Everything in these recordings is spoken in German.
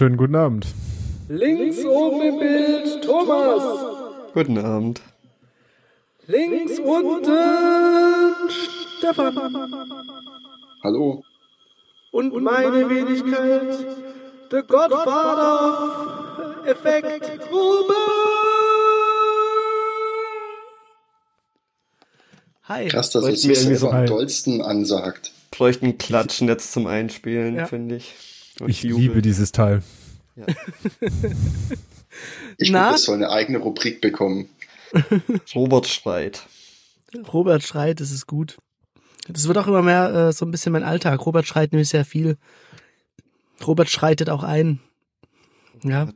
Wunderschönen guten Abend. Links oben im Bild, Thomas. Guten Abend. Links unten, Stefan. Hallo. Und meine Wenigkeit, the Godfather of Effekt, Ruben. Hi. Krass, dass irgendwie selber so- am dollsten ansagt. Bräuchten ein Klatschnetz zum Einspielen, Ja. finde ich. Und Ich Jubel. liebe dieses Teil. Ich Na? finde, das soll eine eigene Rubrik bekommen. Robert schreit. Robert schreit, das ist gut. Das wird auch immer mehr äh, so ein bisschen mein Alltag. Robert schreit nämlich sehr viel. Robert schreitet auch ein. Ja,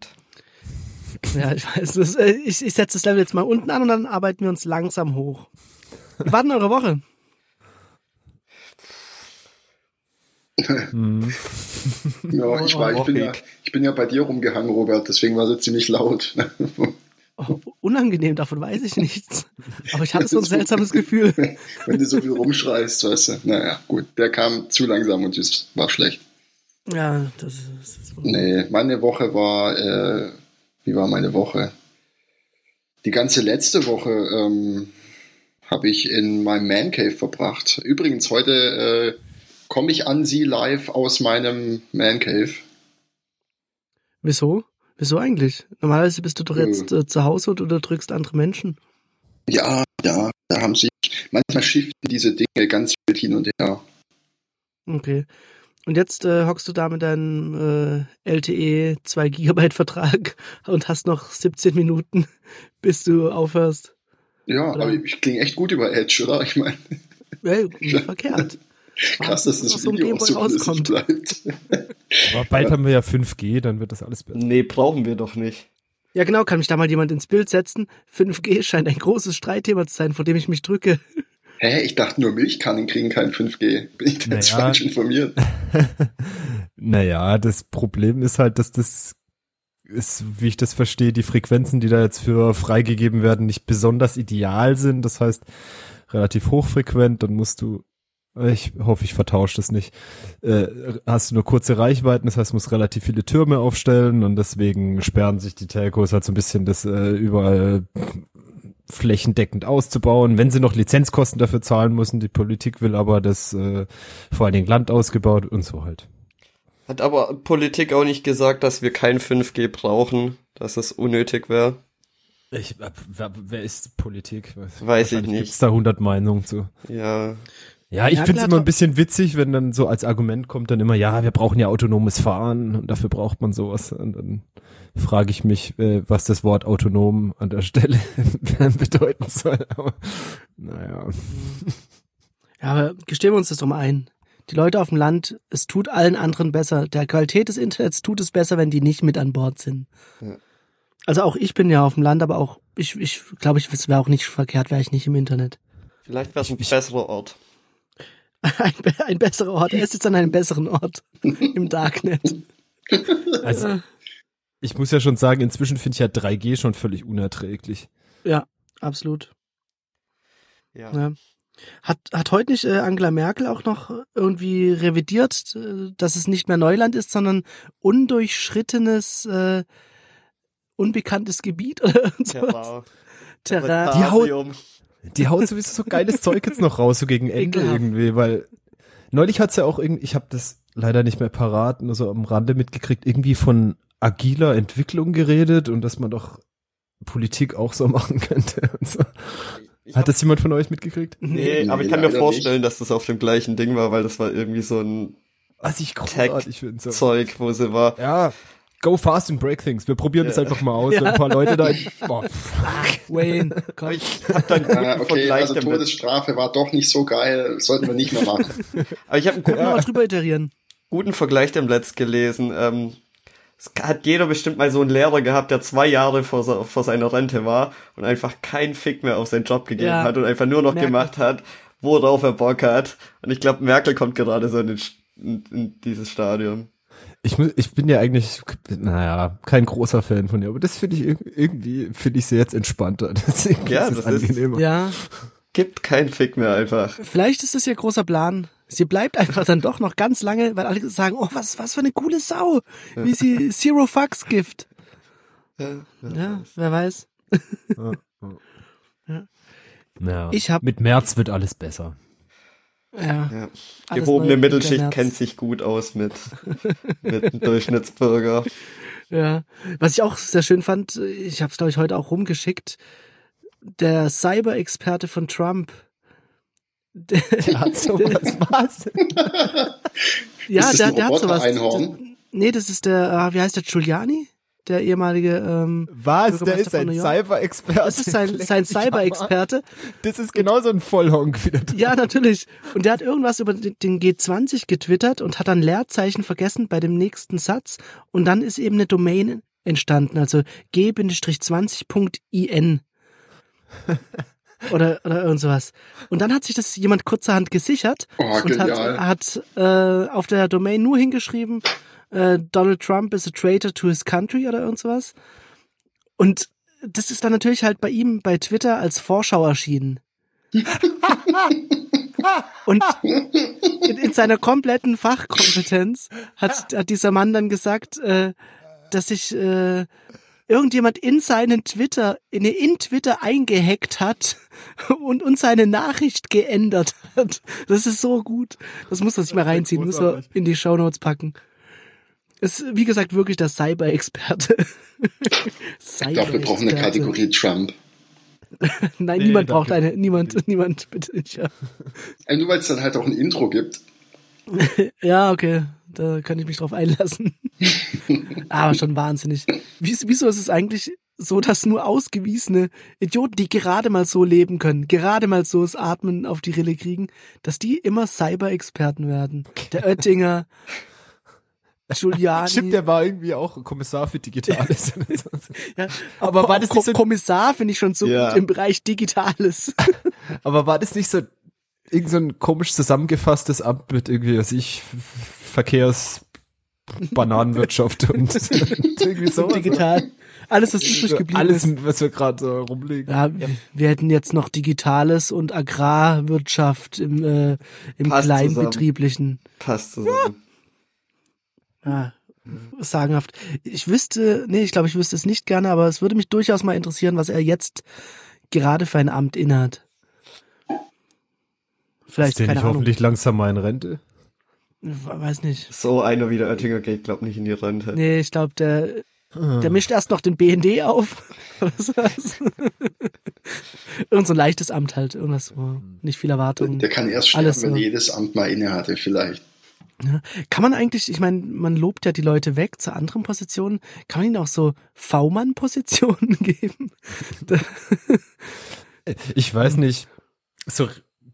ja, ich weiß. Das, äh, ich ich setze das Level jetzt mal unten an und dann arbeiten wir uns langsam hoch. Wie war denn eure Woche? Hm. Ja, ich, war, ich, bin ja, ich bin ja bei dir rumgehangen, Robert, deswegen war es ziemlich laut. Oh, unangenehm, davon weiß ich nichts. Aber ich hatte so ein seltsames Gefühl. Wenn du so viel rumschreist, weißt du. Naja, gut, der kam zu langsam und das war schlecht. Ja, das ist. Das Nee, meine Woche war, äh, wie war meine Woche? Die ganze letzte Woche ähm, habe ich in meinem Man Cave verbracht. Übrigens, heute äh, komme ich an Sie live aus meinem Man Cave. Wieso? Wieso eigentlich? Normalerweise bist du doch jetzt äh, zu Hause und unterdrückst andere Menschen. Ja, ja, da haben sich, manchmal shiften diese Dinge ganz wild hin und her. Okay. Und jetzt äh, hockst du da mit deinem äh, LTE 2 Gigabyte Vertrag und hast noch 17 Minuten, bis du aufhörst. Ja, Oder? aber ich klinge echt gut über Edge, oder? Ich meine, Hey, nicht verkehrt. Krass, dass das so einem Video auch so Gameboy flüssig rauskommt. bleibt. Aber bald haben wir ja 5G, dann wird das alles besser. Nee, brauchen wir doch nicht. Ja, genau, kann mich da mal jemand ins Bild setzen. 5G scheint ein großes Streitthema zu sein, vor dem ich mich drücke. Hä, ich dachte nur Milchkannen kriegen kein 5G. Bin ich da jetzt Naja. falsch informiert? naja, das Problem ist halt, dass das ist, wie ich das verstehe, die Frequenzen, die da jetzt für freigegeben werden, nicht besonders ideal sind. Das heißt, relativ hochfrequent, dann musst du, ich hoffe, ich vertausche das nicht, äh, hast du nur kurze Reichweiten, das heißt, du musst relativ viele Türme aufstellen und deswegen sperren sich die Telcos halt so ein bisschen das äh, überall flächendeckend auszubauen, wenn sie noch Lizenzkosten dafür zahlen müssen. Die Politik will aber das äh, vor allen Dingen Land ausgebaut und so halt. Hat aber Politik auch nicht gesagt, dass wir kein 5G brauchen, dass es unnötig wäre. Ich, wer, wer ist Politik? Weiß ich Gibt's nicht. da 100 Meinungen zu. Ja, Ja, ich find's klar, immer ein bisschen witzig, wenn dann so als Argument kommt dann immer, ja, wir brauchen ja autonomes Fahren und dafür braucht man sowas. Und dann frage ich mich, äh, was das Wort autonom an der Stelle bedeuten soll. Aber, naja. Ja, aber gestehen wir uns das doch mal ein. Die Leute auf dem Land, es tut allen anderen besser. Der Qualität des Internets tut es besser, wenn die nicht mit an Bord sind. Ja. Also auch ich bin ja auf dem Land, aber auch ich, ich glaube, ich, es wäre auch nicht verkehrt, wäre ich nicht im Internet. vielleicht wäre es ein besserer Ort. Ein, ein besserer Ort. Er ist jetzt an einem besseren Ort im Darknet. Also, ich muss ja schon sagen, inzwischen finde ich ja 3G schon völlig unerträglich. Ja, absolut. Ja. Ja. Hat, hat heute nicht äh, Angela Merkel auch noch irgendwie revidiert, äh, dass es nicht mehr Neuland ist, sondern undurchschrittenes, äh, unbekanntes Gebiet oder irgend sowas? Terrain. Terrain. Die haut- Terrarium. Die haut sowieso so geiles Zeug jetzt noch raus, so gegen Ende Ekelhaft. irgendwie, weil neulich hat's ja auch irgendwie, ich habe das leider nicht mehr parat, nur so am Rande mitgekriegt, irgendwie von agiler Entwicklung geredet und dass man doch Politik auch so machen könnte und so. Ich Hat das jemand von euch mitgekriegt? Nee, Nee, aber ich kann mir vorstellen, dass das auf dem gleichen Ding war, weil das war irgendwie so ein Was ich großartig finde. So. Zeug, wo sie war. Ja, go fast and break things. Wir probieren das Ja. einfach mal aus. Ja. Ein paar Leute da. Boah. Wayne, komm. ich hab dann guten okay, also damit. Todesstrafe war doch nicht so geil, sollten wir nicht mehr machen. Aber ich habe einen guten, mal drüber iterieren. guten Vergleich dem Letzt gelesen. Ähm, es hat jeder bestimmt mal so einen Lehrer gehabt, der zwei Jahre vor, vor seiner Rente war und einfach keinen Fick mehr auf seinen Job gegeben Ja. hat und einfach nur noch Merkel. gemacht hat, worauf er Bock hat. Und ich glaube, Merkel kommt gerade so in, den, in, in dieses Stadium. Ich, muss, ich bin ja eigentlich, naja, kein großer Fan von ihr, aber das finde ich irg- irgendwie, finde ich sie jetzt entspannter. Deswegen Ja, ist es das ist- angenehmer. Ja, Gibt keinen Fick mehr einfach. vielleicht ist das ihr großer Plan. Sie bleibt einfach dann doch noch ganz lange, weil alle sagen, oh, was, was für eine coole Sau, wie sie Zero Fucks gibt. Ja, wer weiß. Ja. Ich hab- Mit März wird alles besser. Ja. Ja. Gehobene Mittelschicht Internet. kennt sich gut aus mit, mit dem Durchschnittsbürger. Ja, was ich auch sehr schön fand, ich habe es glaube ich heute auch rumgeschickt, der Cyber-Experte von Trump. Der, hat sowas, was? ja, der, der hat sowas. Roboter-Einhorn? Nee, das ist der, ah, wie heißt der, Giuliani? Der ehemalige, ähm, Was? Der ist ein. Cyber-Experte. das ist sein, sein Cyber-Experte. Das ist genauso ein Vollhonk wieder. Ja, natürlich. Und der hat irgendwas über den den G20 getwittert und hat dann Leerzeichen vergessen bei dem nächsten Satz. Und dann ist eben eine Domain entstanden, also g-20.in. oder, oder irgend sowas. Und dann hat sich das jemand kurzerhand gesichert Oh, und hat, genial. hat äh, auf der Domain nur hingeschrieben, äh, Donald Trump is a traitor to his country oder irgend sowas. Und das ist dann natürlich halt bei ihm bei Twitter als Vorschau erschienen. Und in, in seiner kompletten Fachkompetenz hat, hat dieser Mann dann gesagt, äh, dass sich äh, irgendjemand in seinen Twitter, in, in Twitter eingehackt hat und, und seine Nachricht geändert hat. Das ist so gut. Das muss man sich mal reinziehen, muss man in die Shownotes packen. Ist, wie gesagt, wirklich der Cyber-Experte. Ich glaube, wir brauchen eine Kategorie Trump. Nein, Nee, niemand braucht eine, niemand, niemand, bitte nicht, ja. Nur weil es dann halt auch ein Intro gibt. Ja, okay, da kann ich mich drauf einlassen. Aber schon wahnsinnig. Wies- Wieso ist es eigentlich so, dass nur ausgewiesene Idioten, die gerade mal so leben können, gerade mal so das Atmen auf die Rille kriegen, dass die immer Cyber-Experten werden? Der Oettinger, Giuliani. Stimmt, der war irgendwie auch Kommissar für Digitales. ja, aber war das nicht so- Kommissar finde ich schon so Ja. gut im Bereich Digitales. Aber war das nicht so irgend so ein komisch zusammengefasstes Amt mit irgendwie, was ich, Verkehrs, Bananenwirtschaft und, und irgendwie so. Digital. Alles, was übrig geblieben Alles, ist. was wir gerade äh, rumlegen. Ja, wir hätten jetzt noch Digitales und Agrarwirtschaft im, äh, im Passt Kleinbetrieblichen. Passt zusammen. Ja, sagenhaft. Ich wüsste, nee, ich glaube, ich wüsste es nicht gerne, aber es würde mich durchaus mal interessieren, was er jetzt gerade für ein Amt innehat. Vielleicht, ist der keine nicht Ahnung. hoffentlich langsam mal in Rente? Weiß nicht. So einer wie der Oettinger geht, glaub nicht in die Rente. Nee, ich glaube, der, der mischt erst noch den BND auf. Irgend so ein leichtes Amt halt. Irgendwas, wo nicht viel Erwartung. Der kann erst sterben, Alles wenn jedes Amt mal inne hatte, vielleicht. Kann man eigentlich, ich meine, man lobt ja die Leute weg zu anderen Positionen. Kann man ihnen auch so V-Mann-Positionen geben? Ich weiß nicht, so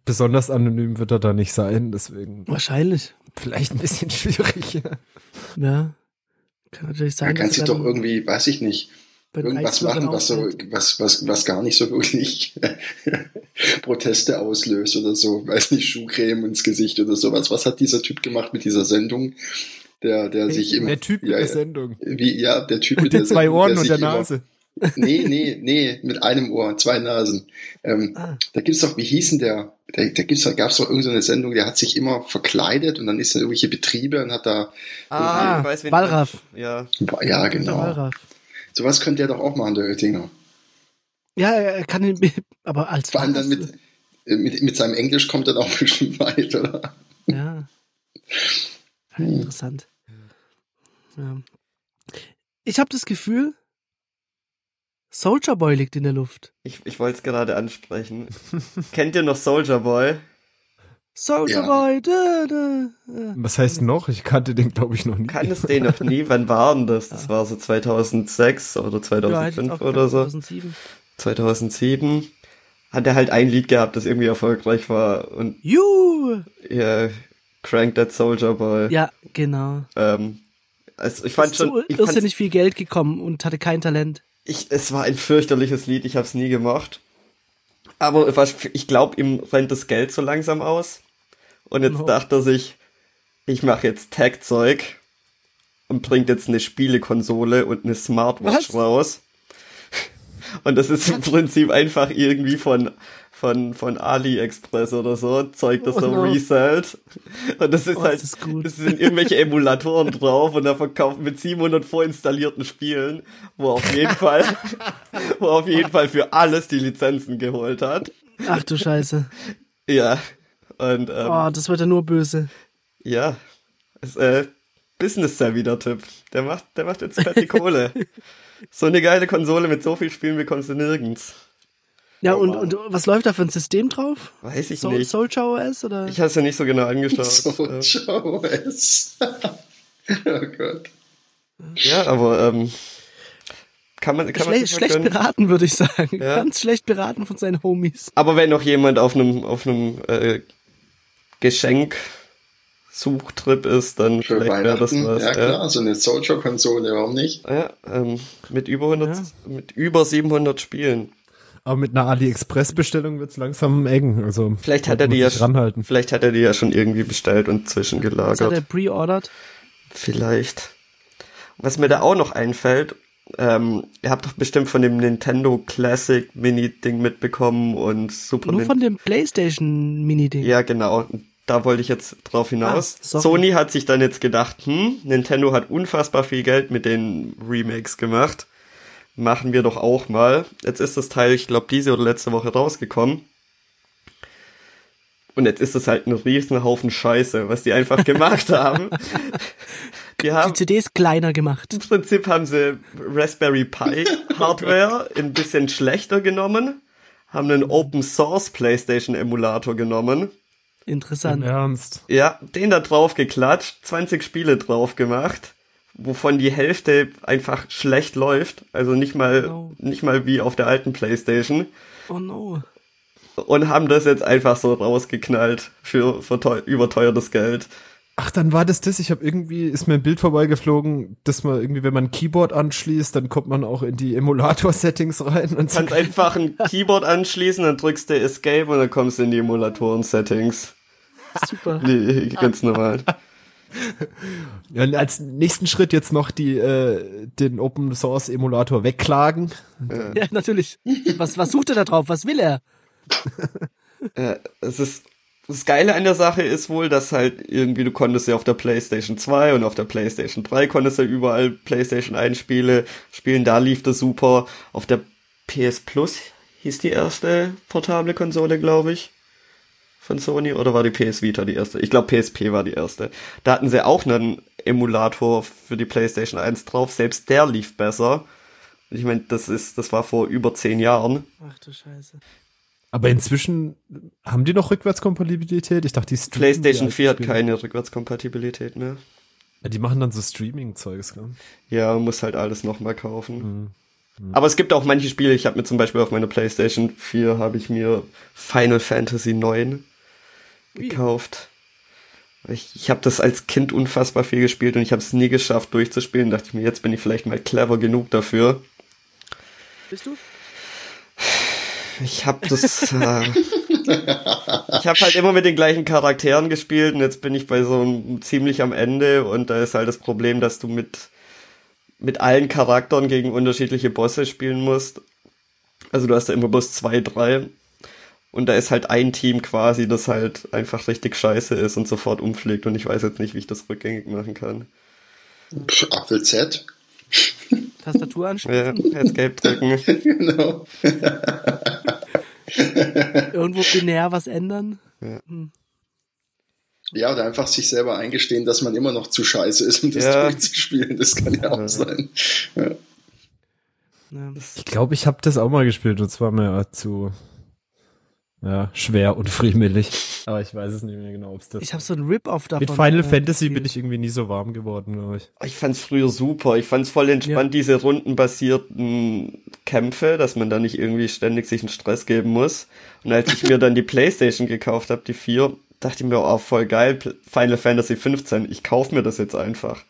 besonders anonym wird er da nicht sein, deswegen Wahrscheinlich. vielleicht ein bisschen schwierig. Ja. Kann natürlich sein. Man kann sich doch dann irgendwie, weiß ich nicht, irgendwas machen, was so, auffällt. was, was, was gar nicht so wirklich Proteste auslöst oder so. Weiß nicht, Schuhcreme ins Gesicht oder sowas. Was hat dieser Typ gemacht mit dieser Sendung? Der, der sich immer. Der Typ mit ja, der. Sendung. Wie, ja, der Typ Mit den der zwei Sendung, Ohren und der immer- Nase. Nee, nee, nee, mit einem Ohr, zwei Nasen. Ähm, Ah. Da gibt's doch, wie hießen der? Da, da gibt's, da gab's doch irgendeine so Sendung, der hat sich immer verkleidet und dann ist er in irgendwelche Betriebe und hat da, Ah, ich weiß, wen Wallraff. Ja. ja Der genau. Sowas könnte er doch auch machen, der Oettinger. Ja, er kann ihn, aber als Vor allem dann mit, mit, mit seinem Englisch kommt er auch bestimmt weit, oder? Ja. Hm. Interessant. Ja. Ich habe das Gefühl, Soldier Boy liegt in der Luft. Ich, ich wollte es gerade ansprechen. Kennt ihr noch Soldier Boy? Soldier Ja. Boy, da, da, da. Was heißt noch? Ich kannte den, glaube ich, noch nie. Kann es den noch nie? Wann war denn das? Das war so 2006 oder Ja, hätte ich 2005 auch oder so. 2007. 2007. Hat er halt ein Lied gehabt, das irgendwie erfolgreich war und Juhu! ja, Crank That Soldier Boy. Ja, genau. Ähm, also ich fand ist schon, ich, fand's- irrsinnig viel Geld gekommen und hatte kein Talent. ich, es war ein fürchterliches Lied, ich habe es nie gemacht. Aber was, ich glaube, ihm rennt das Geld so langsam aus. Und jetzt No. dachte er sich, ich mache jetzt Tag-Zeug und bringt jetzt eine Spielekonsole und eine Smartwatch Was? raus. Und das ist im Prinzip einfach irgendwie von von von AliExpress oder so Zeug, das Oh er no. resellt. Und das ist Oh, halt, das ist sind irgendwelche Emulatoren drauf und er verkauft mit 700 vorinstallierten Spielen, wo auf jeden Fall, wo er auf jeden Fall für alles die Lizenzen geholt hat. Ach du Scheiße. Ja. Und ähm, Oh, das wird ja nur böse. ja, ist äh, Business Savvy der Typ. Der macht, der macht jetzt fett die Kohle. So eine geile Konsole mit so viel Spielen bekommst du nirgends. Ja, Oh, und, und was läuft da für ein System drauf? Weiß ich Soul, nicht. Soldier OS oder? Ich habe es ja nicht so genau angeschaut. So, ciao, es. oh Gott. ja, aber ähm, kann man, kann man Schle mal schlecht gönnen. beraten, würde ich sagen. Ja. Ganz schlecht beraten von seinen Homies. Aber wenn noch jemand auf einem auf einem äh, Geschenk Suchtrip ist, dann Für vielleicht wäre das Weihnachten, was. ja klar, so eine Soldier-Konsole, warum nicht? Ja, ähm, mit über 100, Ja. mit über 700 Spielen. Aber mit einer AliExpress-Bestellung wird's langsam eng. Also Vielleicht hat er die ja, ranhalten. vielleicht hat er die ja schon irgendwie bestellt und Was hat er zwischengelagert. pre-ordered? Vielleicht. Was mir da auch noch einfällt, ähm, ihr habt doch bestimmt von dem Nintendo Classic Mini Ding mitbekommen und Super Nur Nin- von dem PlayStation Mini-Ding. Ja, genau. Da wollte ich jetzt drauf hinaus. Ah. Sony hat sich dann jetzt gedacht, hm, Nintendo hat unfassbar viel Geld mit den Remakes gemacht. Machen wir doch auch mal. Jetzt ist das Teil, ich glaube, diese oder letzte Woche rausgekommen. Und jetzt ist es halt ein riesen Haufen Scheiße, was die einfach gemacht haben. Die Die haben, CD ist kleiner gemacht. im Prinzip haben sie Raspberry Pi Hardware ein bisschen schlechter genommen, haben einen Open Source PlayStation Emulator genommen Im Interessant. Ernst. Ja, den da drauf geklatscht, 20 Spiele drauf gemacht, wovon die Hälfte einfach schlecht läuft, also nicht mal Oh. nicht mal wie auf der alten PlayStation Oh no. und haben das jetzt einfach so rausgeknallt für, für teu überteuertes Geld. Ach, dann war das das. Ich habe irgendwie, ist mir ein Bild vorbeigeflogen, dass man irgendwie, wenn man ein Keyboard anschließt, dann kommt man auch in die Emulator-Settings rein und so. Kannst einfach ein Keyboard anschließen, dann drückst du Escape und dann kommst du in die Emulatoren-Settings. Super. Die, ganz normal. Ja, und als nächsten Schritt jetzt noch die, äh, den Open Source Emulator wegklagen. Ja, natürlich. Was, was sucht er da drauf? Was will er? Äh, es ist das Geile an der Sache ist wohl, dass halt irgendwie du konntest ja auf der PlayStation 2 und auf der PlayStation 3 konntest du überall PlayStation 1 Spiele spielen, da lief das super. Auf der PS Plus hieß die erste portable Konsole, glaube ich, von Sony oder war die PS Vita die erste? Ich glaube PSP war die erste. Da hatten sie auch einen Emulator für die PlayStation 1 drauf, selbst der lief besser. Ich meine, das ist das war vor über zehn Jahren. Ach du Scheiße. Aber inzwischen haben die noch Rückwärtskompatibilität? Ich dachte, die streamen die PlayStation alten 4 hat keine Rückwärtskompatibilität mehr. Ja, die machen dann so Streaming-Zeugs, gell? Ja, man muss halt alles nochmal kaufen. Aber es gibt auch manche Spiele, ich habe mir zum Beispiel auf meiner PlayStation 4 habe ich mir Final Fantasy 9 gekauft. Ich, ich habe das als Kind unfassbar viel gespielt und ich habe es nie geschafft durchzuspielen. Dachte ich mir, jetzt bin ich vielleicht mal clever genug dafür. Bist du? Ich habe das. Äh, ich habe halt immer mit den gleichen Charakteren gespielt und jetzt bin ich bei so einem ziemlich am Ende und da ist halt das Problem, dass du mit mit allen Charakteren gegen unterschiedliche Bosse spielen musst. Also du hast ja immer bloß zwei, drei und da ist halt ein Team quasi, das halt einfach richtig scheiße ist und sofort umfliegt und ich weiß jetzt nicht, wie ich das rückgängig machen kann. Apfel Z. Tastatur Ja, anschließen? Escape drücken. genau. Irgendwo binär was ändern? Ja, oder einfach sich selber eingestehen, dass man immer noch zu scheiße ist, um das Ja. durchzuspielen. Das kann ja auch Ja. sein. Ja. Ja. Ich glaube, ich habe das auch mal gespielt und zwar mir zu ja, schwer und friemelig. Aber ich weiß es nicht mehr genau, ob es das Ich habe so ein Rip-Off davon. Mit Final äh, Fantasy gespielt. bin ich irgendwie nie so warm geworden, glaube ich. Ich fand's früher super. Ich fand's voll entspannt, diese rundenbasierten Kämpfe, dass man da nicht irgendwie ständig sich einen Stress geben muss. Und als ich mir dann die Playstation gekauft habe, die 4, dachte ich mir, oh, voll geil, Final Fantasy 15, ich kauf mir das jetzt einfach.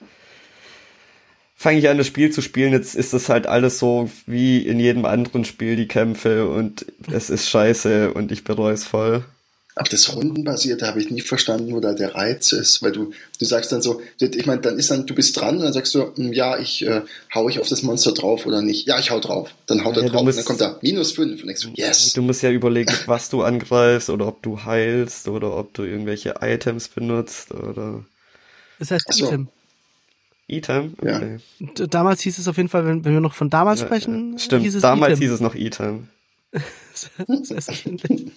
Fange ich an, das Spiel zu spielen, jetzt ist das halt alles so wie in jedem anderen Spiel, die Kämpfe, und es ist scheiße und ich bereue es voll. Aber das Rundenbasierte habe ich nie verstanden, wo da der Reiz ist, weil du, du sagst dann so, ich meine, dann ist dann, du bist dran und dann sagst du, hm, ja, ich äh, hau ich auf das Monster drauf oder nicht. Ja, ich hau drauf. Dann haut Ja, er drauf musst- und dann kommt da minus fünf und denkst du, yes. Du musst ja überlegen, was du angreifst oder ob du heilst oder ob du irgendwelche Items benutzt oder Das heißt so. Item. Item. Ja. Okay. Und damals hieß es auf jeden Fall, wenn, wenn wir noch von damals Ja, sprechen, ja. Stimmt, hieß es damals Item. hieß es noch Item. Selbstverständlich.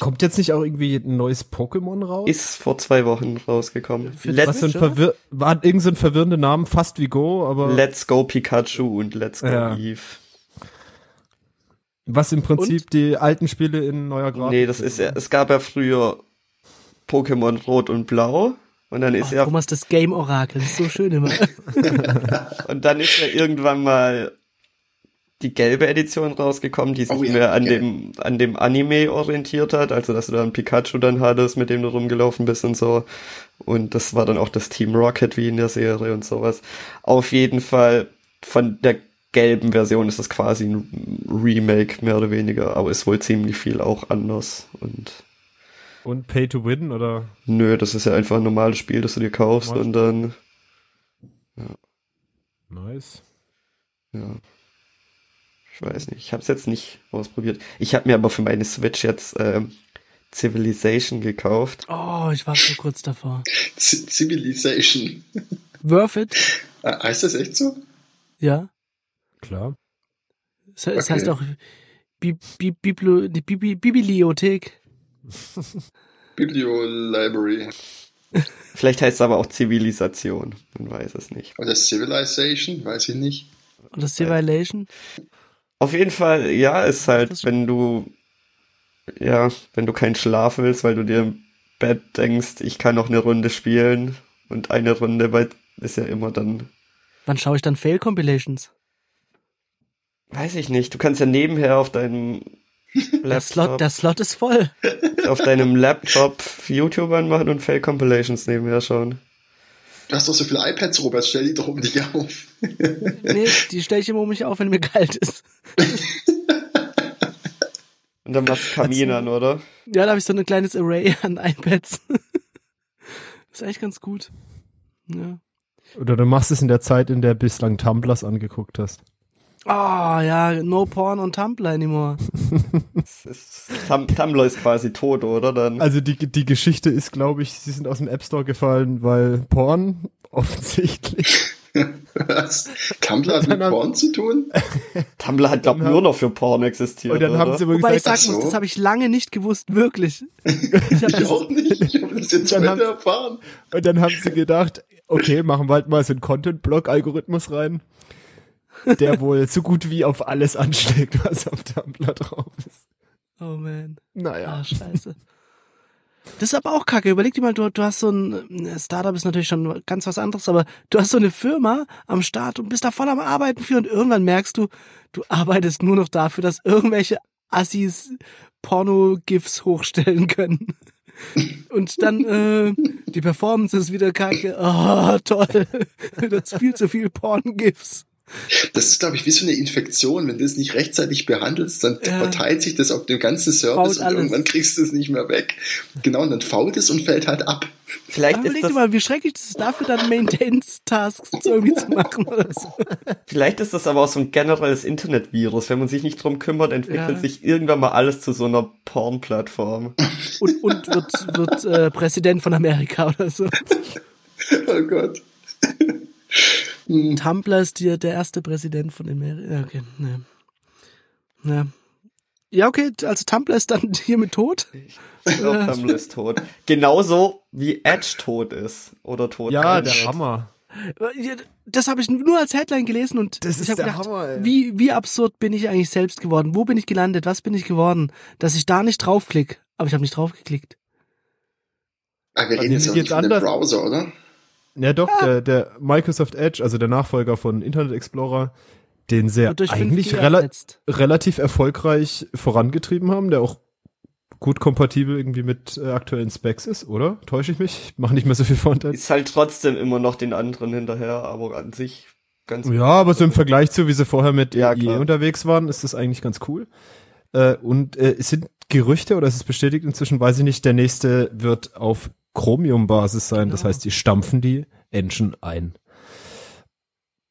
Kommt jetzt nicht auch irgendwie ein neues Pokémon raus? Ist vor zwei Wochen rausgekommen. Let's, was für war irgend so ein verwirrender Namen, fast wie Go, aber Let's Go Pikachu und Let's Go Ja. Eve. was im Prinzip die alten Spiele in neuer Grafik. Nee, das ist ja, es gab ja früher Pokémon Rot und Blau und dann ist Oh, ja Thomas, das Game-Orakel, das ist so schön immer. und dann ist ja irgendwann mal die gelbe Edition rausgekommen, die sich Oh ja, mehr an gelb. dem an dem Anime orientiert hat, also dass du dann Pikachu dann hattest, mit dem du rumgelaufen bist und so. Und das war dann auch das Team Rocket wie in der Serie und sowas. Auf jeden Fall von der gelben Version ist das quasi ein Remake mehr oder weniger, aber ist wohl ziemlich viel auch anders und Und Pay to Win oder Nö, das ist ja einfach ein normales Spiel, das du dir kaufst Normal. und dann, nice. ja. Ich weiß nicht, ich habe es jetzt nicht ausprobiert. Ich habe mir aber für meine Switch jetzt ähm, Civilization gekauft. Oh, ich war so kurz davor. Z- Civilization. Worth it? Äh, heißt das echt so? Ja. Klar. Es, es Okay. heißt auch Bi Bi Bibi Bibliothek. Biblio-Library. Vielleicht heißt es aber auch Zivilisation, man weiß es nicht. Oder Civilization, weiß ich nicht. Oder Civilization. Auf jeden Fall, ja, ist halt, wenn du, ja, wenn du keinen Schlaf willst, weil du dir im Bett denkst, ich kann noch eine Runde spielen und eine Runde bei, ist ja immer dann Wann schaue ich dann Fail-Compilations? Weiß ich nicht. Du kannst ja nebenher auf deinem Der Slot, der Slot ist voll. auf deinem Laptop YouTube anmachen und Fail Compilations nebenher schauen. Du hast doch so viele iPads, Robert, stell die doch um dich auf. Nee, die stelle ich immer um mich auf, wenn mir kalt ist. Und dann machst du Kamin an, oder? Ja, da habe ich so ein kleines Array an iPads. ist echt ganz gut. Ja. Oder du machst es in der Zeit, in der bislang Tumblers angeguckt hast. Oh, ja, no porn on Tumblr anymore. Ist, Tum Tumblr ist quasi tot, oder? Dann, Also die, die Geschichte ist, glaube ich, sie sind aus dem App Store gefallen, weil Porn offensichtlich. Was? Tumblr hat mit Porn zu tun? Tumblr hat, glaub dann nur noch für Porn existiert, Und dann oder? haben sie Wobei ich gesagt, sagen muss, so. das habe ich lange nicht gewusst, wirklich. Ich Ich das, auch nicht. Ich habe das jetzt heute erfahren. und dann haben sie gedacht, okay, machen wir halt mal so einen Content-Block-Algorithmus rein, der wohl so gut wie auf alles anschlägt, was auf Tumblr drauf ist. oh man. Naja. Ah, scheiße. Das ist aber auch kacke. Überleg dir mal, du, du hast so ein Startup ist natürlich schon ganz was anderes, aber du hast so eine Firma am Start und bist da voll am Arbeiten für und irgendwann merkst du, du arbeitest nur noch dafür, dass irgendwelche Assis Porno-GIFs hochstellen können. Und dann, äh, die Performance ist wieder kacke. Oh, toll. Das ist viel zu viel Porn-GIFs. Das ist, glaube ich, wie so eine Infektion. Wenn du es nicht rechtzeitig behandelst, dann Ja. verteilt sich das auf dem ganzen Service Fault und alles. irgendwann kriegst du es nicht mehr weg. Genau, und dann fault es und fällt halt ab. Vielleicht Aber ist überleg das, dir mal, wie schrecklich das ist, dafür dann Maintenance-Tasks irgendwie zu machen oder so. vielleicht ist das aber auch so ein generelles Internetvirus. Wenn man sich nicht drum kümmert, entwickelt Ja. sich irgendwann mal alles zu so einer Porn-Plattform. Und, und wird, wird äh, Präsident von Amerika oder so. Oh Gott. Tumblr ist die, der erste Präsident von Amerika. Ja, okay, ne. Ja. Ja, okay, also Tumblr ist dann hiermit tot. Ich glaube, Tumblr ist tot. Genauso wie Edge tot ist. Oder tot Ja, der. Hammer. Das habe ich nur als Headline gelesen und Das ich ist der gedacht, Hammer, ey. wie, wie absurd bin ich eigentlich selbst geworden? Wo bin ich gelandet? Was bin ich geworden? Dass ich da nicht draufklick. Aber ich habe nicht draufgeklickt. Aber wir Also reden jetzt jetzt von dem anders. Browser, oder? Ja doch, der, der Microsoft Edge, also der Nachfolger von Internet Explorer, den sie durch eigentlich 5G rela ersetzt. relativ erfolgreich vorangetrieben haben, der auch gut kompatibel irgendwie mit äh, aktuellen Specs ist, oder? Täusche ich mich? Ich mache nicht mehr so viel Frontend. Ist halt trotzdem immer noch den anderen hinterher, aber an sich ganz Ja, aber so im Vergleich zu, wie sie vorher mit Ja, IE klar. unterwegs waren, ist das eigentlich ganz cool. Äh, und äh, es sind Gerüchte oder ist es bestätigt inzwischen, weiß ich nicht, der nächste wird auf Chromium-Basis sein. Das Genau. heißt, die stampfen die Engine ein.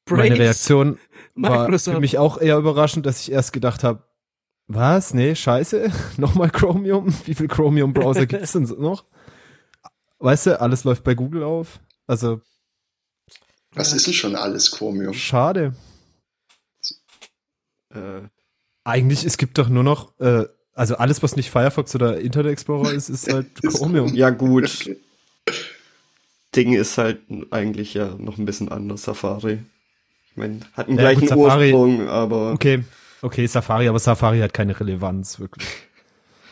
Brace. Meine Reaktion war Microsoft. für mich auch eher überraschend, dass ich erst gedacht habe, was? Nee, scheiße. Nochmal Chromium? Wie viel Chromium-Browser gibt's denn so noch? Weißt du, alles läuft bei Google auf. Also, Was ist denn schon alles Chromium? schade. Äh, Eigentlich, es gibt doch nur noch, äh, also alles, was nicht Firefox oder Internet Explorer ist, ist halt Chromium. ja, gut. Ding ist halt eigentlich ja noch ein bisschen anders, Safari. Ich meine, hat einen Ja, gleichen gut, Safari- Ursprung, aber Okay, okay, Safari, aber Safari hat keine Relevanz, wirklich.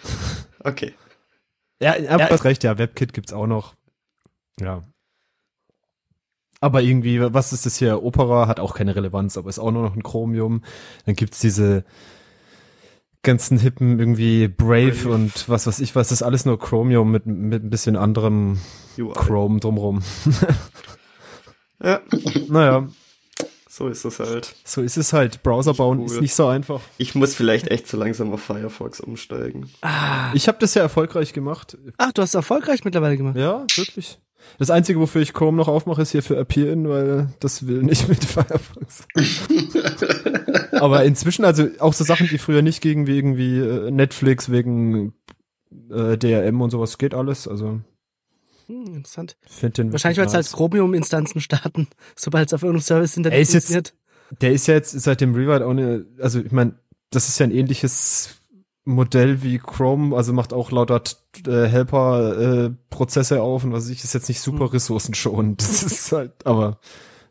okay. Ja, aber du hast recht, ja, WebKit gibt's auch noch. Ja. Aber irgendwie, was ist das hier? Opera hat auch keine Relevanz, aber ist auch nur noch ein Chromium. Dann gibt's diese ganzen hippen irgendwie Brave, Brave. und was weiß ich was, das ist alles nur Chromium mit, mit ein bisschen anderem UI. Chrome drumrum. Ja, naja, so ist es halt. so ist es halt. Browser bauen cool. ist nicht so einfach. Ich muss vielleicht echt so langsam auf Firefox umsteigen. Ah. Ich habe das ja erfolgreich gemacht. Ach, du hast es erfolgreich mittlerweile gemacht. Ja, wirklich. Das Einzige, wofür ich Chrome noch aufmache, ist hier für Appear-In, weil das will nicht mit Firefox. Aber inzwischen, also auch so Sachen, die früher nicht gingen, wie irgendwie äh, Netflix wegen äh, DRM und sowas, geht alles. Also Hm, interessant. Wahrscheinlich, weil es nice. Chromium-Instanzen starten, sobald es auf irgendeinem Service Internet Ey, ist jetzt- funktioniert. Der ist ja jetzt seit dem Rewrite auch eine, also ich meine, das ist ja ein ähnliches Modell wie Chrome, also macht auch lauter äh, Helper äh, Prozesse auf und was weiß ich, ist jetzt nicht super Hm. ressourcenschonend. Das ist halt, aber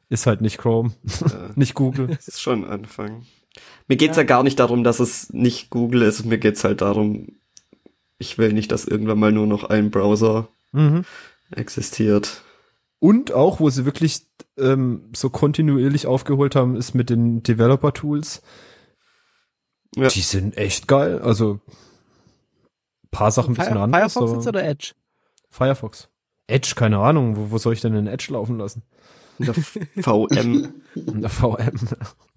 ist halt nicht Chrome, Äh, nicht Google. das ist schon ein Anfang. Mir geht's ja. gar nicht darum, dass es nicht Google ist. Mir geht's halt darum, ich will nicht, dass irgendwann mal nur noch ein Browser Mhm. existiert. Und auch, wo sie wirklich ähm, so kontinuierlich aufgeholt haben, ist mit den Developer-Tools. Ja. Die sind echt geil. Also paar Sachen ein bisschen Fire, anders. Firefox jetzt oder Edge? Firefox. Edge, keine Ahnung. Wo, wo soll ich denn in Edge laufen lassen? In der VM. In der VM.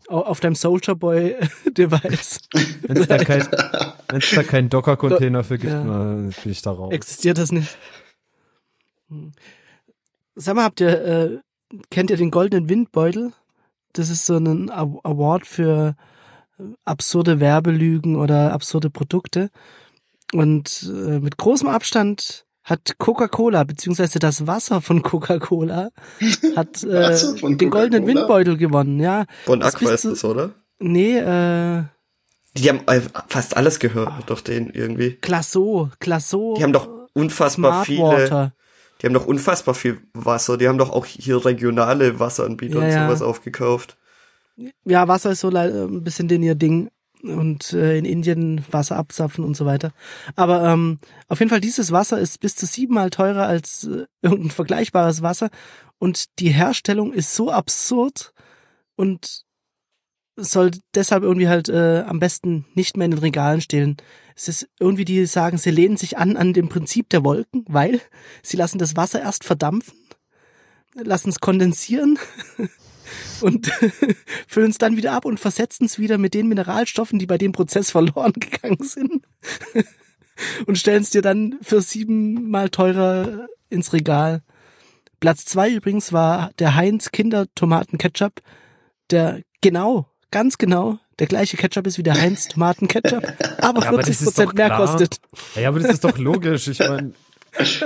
Au- Auf deinem Soldier Boy Device Wenn es da kein, wenn's da keinen Docker-Container für gibt, Ja. na, bin ich da raus. existiert das nicht. Hm. Sag mal, habt ihr, äh, kennt ihr den goldenen Windbeutel? Das ist so ein Aw- Award für absurde Werbelügen oder absurde Produkte. Und äh, mit großem Abstand hat Coca-Cola, beziehungsweise das Wasser von Coca-Cola, hat äh, von den goldenen? Windbeutel gewonnen. Ja, Bon Das Aqua ist das, oder? nee, äh, Die haben äh, fast alles gehört, durch den irgendwie. Classo, Classo. Die haben doch unfassbar viele, Smartwater. die haben doch unfassbar viel Wasser. Die haben doch auch hier regionale Wasseranbieter Ja, und ja. sowas aufgekauft. Ja, Wasser ist so äh, ein bisschen den ihr Ding und äh, in Indien Wasser abzapfen und so weiter. Aber ähm, auf jeden Fall dieses Wasser ist bis zu siebenmal teurer als äh, irgendein vergleichbares Wasser und die Herstellung ist so absurd und soll deshalb irgendwie halt äh, am besten nicht mehr in den Regalen stehen. Es ist irgendwie, die sagen, sie lehnen sich an an dem Prinzip der Wolken, weil sie lassen das Wasser erst verdampfen, lassen es kondensieren und füllen es dann wieder ab und versetzen es wieder mit den Mineralstoffen, die bei dem Prozess verloren gegangen sind. und stellen es dir dann für siebenmal teurer ins Regal. Platz zwei übrigens war der Heinz Kinder Tomaten Ketchup, der genau, ganz genau der gleiche Ketchup ist wie der Heinz Tomaten Ketchup, aber Ja, aber 40 Prozent mehr klar. kostet. Ja, aber das ist doch logisch. Ich meine,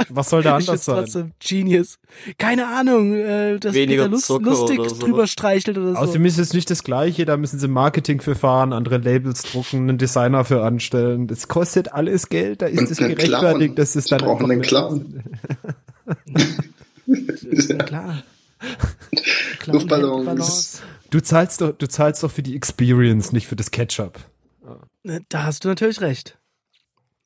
was soll da anders sein? trotzdem Genius. Keine Ahnung, äh, dass Weniger Peter Lust, lustig so. drüber streichelt oder so. Außerdem ist es nicht das Gleiche, da müssen sie Marketing für fahren, andere Labels drucken, einen Designer für anstellen. Das kostet alles Geld, da ist Und es gerechtfertigt, dass es Die dann brauchen einfach einen Clown. ist ja klar. Clown Luftballons. Du zahlst doch, du zahlst doch für die Experience, nicht für das Ketchup. Ne, Da hast du natürlich recht.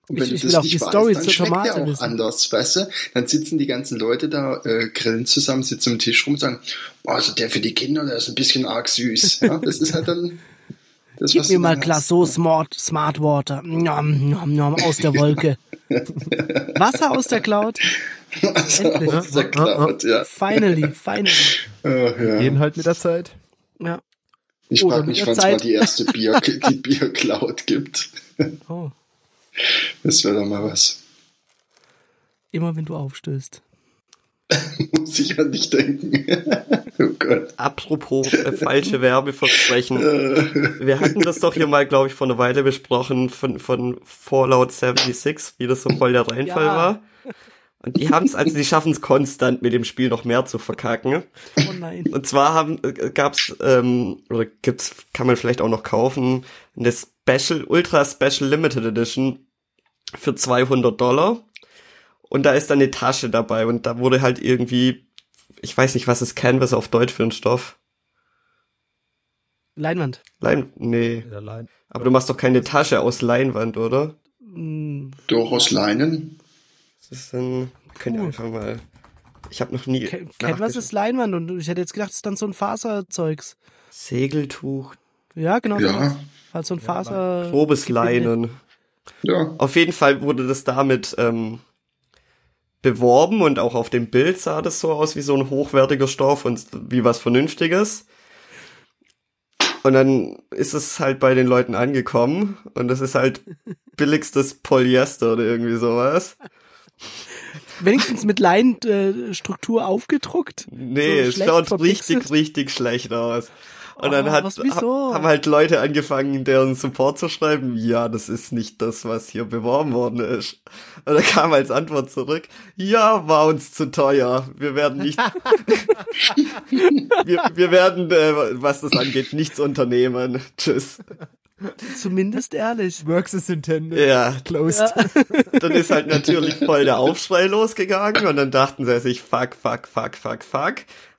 Und wenn Ich- du ich das will auch nicht die weißt, Story dann zur schmeckt Tomate der auch wissen. anders, weißt du? Dann sitzen die ganzen Leute da, äh, grillen zusammen, sitzen am Tisch rum und sagen, boah, also der für die Kinder, der ist ein bisschen arg süß. Ja, das ist halt dann das, Gib was mir mal hast. Classo Smart, Smart Water. Nom, nom, nom, aus der Wolke. Wasser aus der Cloud. Endlich. aus der Cloud, ja. Finally, finally. Ach, ja. Gehen halt mit der Zeit. Ja. Ich frage mich, wann es mal die erste Bier, die Bier-Cloud gibt. Oh. Das wäre doch mal was. Immer wenn du aufstößt. Muss ich an dich denken. oh Gott. Apropos äh, falsche Werbeversprechen. Äh, Wir hatten das doch hier mal, glaube ich, vor einer Weile besprochen von, von Fallout 76, wie das so voll der Reinfall Ja. war. Und die haben es, also die schaffen es konstant mit dem Spiel noch mehr zu verkacken. Oh nein. Und zwar haben, äh, gab's, ähm, oder gibt's, kann man vielleicht auch noch kaufen, eine Special, Ultra Special Limited Edition für 200 Dollar. Und da ist dann eine Tasche dabei und da wurde halt irgendwie, ich weiß nicht, was ist Canvas auf Deutsch für ein Stoff? Leinwand. Lein, nee. Allein. Aber du machst doch keine Tasche aus Leinwand, oder? Hm, Doch aus Leinen. Das ist dann, könnt ihr einfach mal, ich habe noch nie Canvas ist Leinwand und ich hätte jetzt gedacht, es ist dann so ein Faserzeugs. Segeltuch, Ja, genau. Ja. Halt so ein Faser. Probesleinen. Ja. Auf jeden Fall wurde das damit ähm, beworben und auch auf dem Bild sah das so aus wie so ein hochwertiger Stoff und wie was Vernünftiges. Und dann ist es halt bei den Leuten angekommen und das ist halt billigstes Polyester oder irgendwie sowas. Wenigstens mit Leinstruktur aufgedruckt. Nee, So es schaut verpixelt. richtig, richtig schlecht aus. Und Oh, dann hat, was, haben halt Leute angefangen, deren Support zu schreiben, ja, das ist nicht das, was hier beworben worden ist. Und da kam als Antwort zurück, ja, war uns zu teuer. Wir werden nicht, wir, wir werden, äh, was das angeht, nichts unternehmen. Tschüss. Zumindest ehrlich. Works is intended. Ja, Closed. dann ist halt natürlich voll der Aufschrei losgegangen und dann dachten sie sich, fuck, fuck, fuck, fuck, fuck,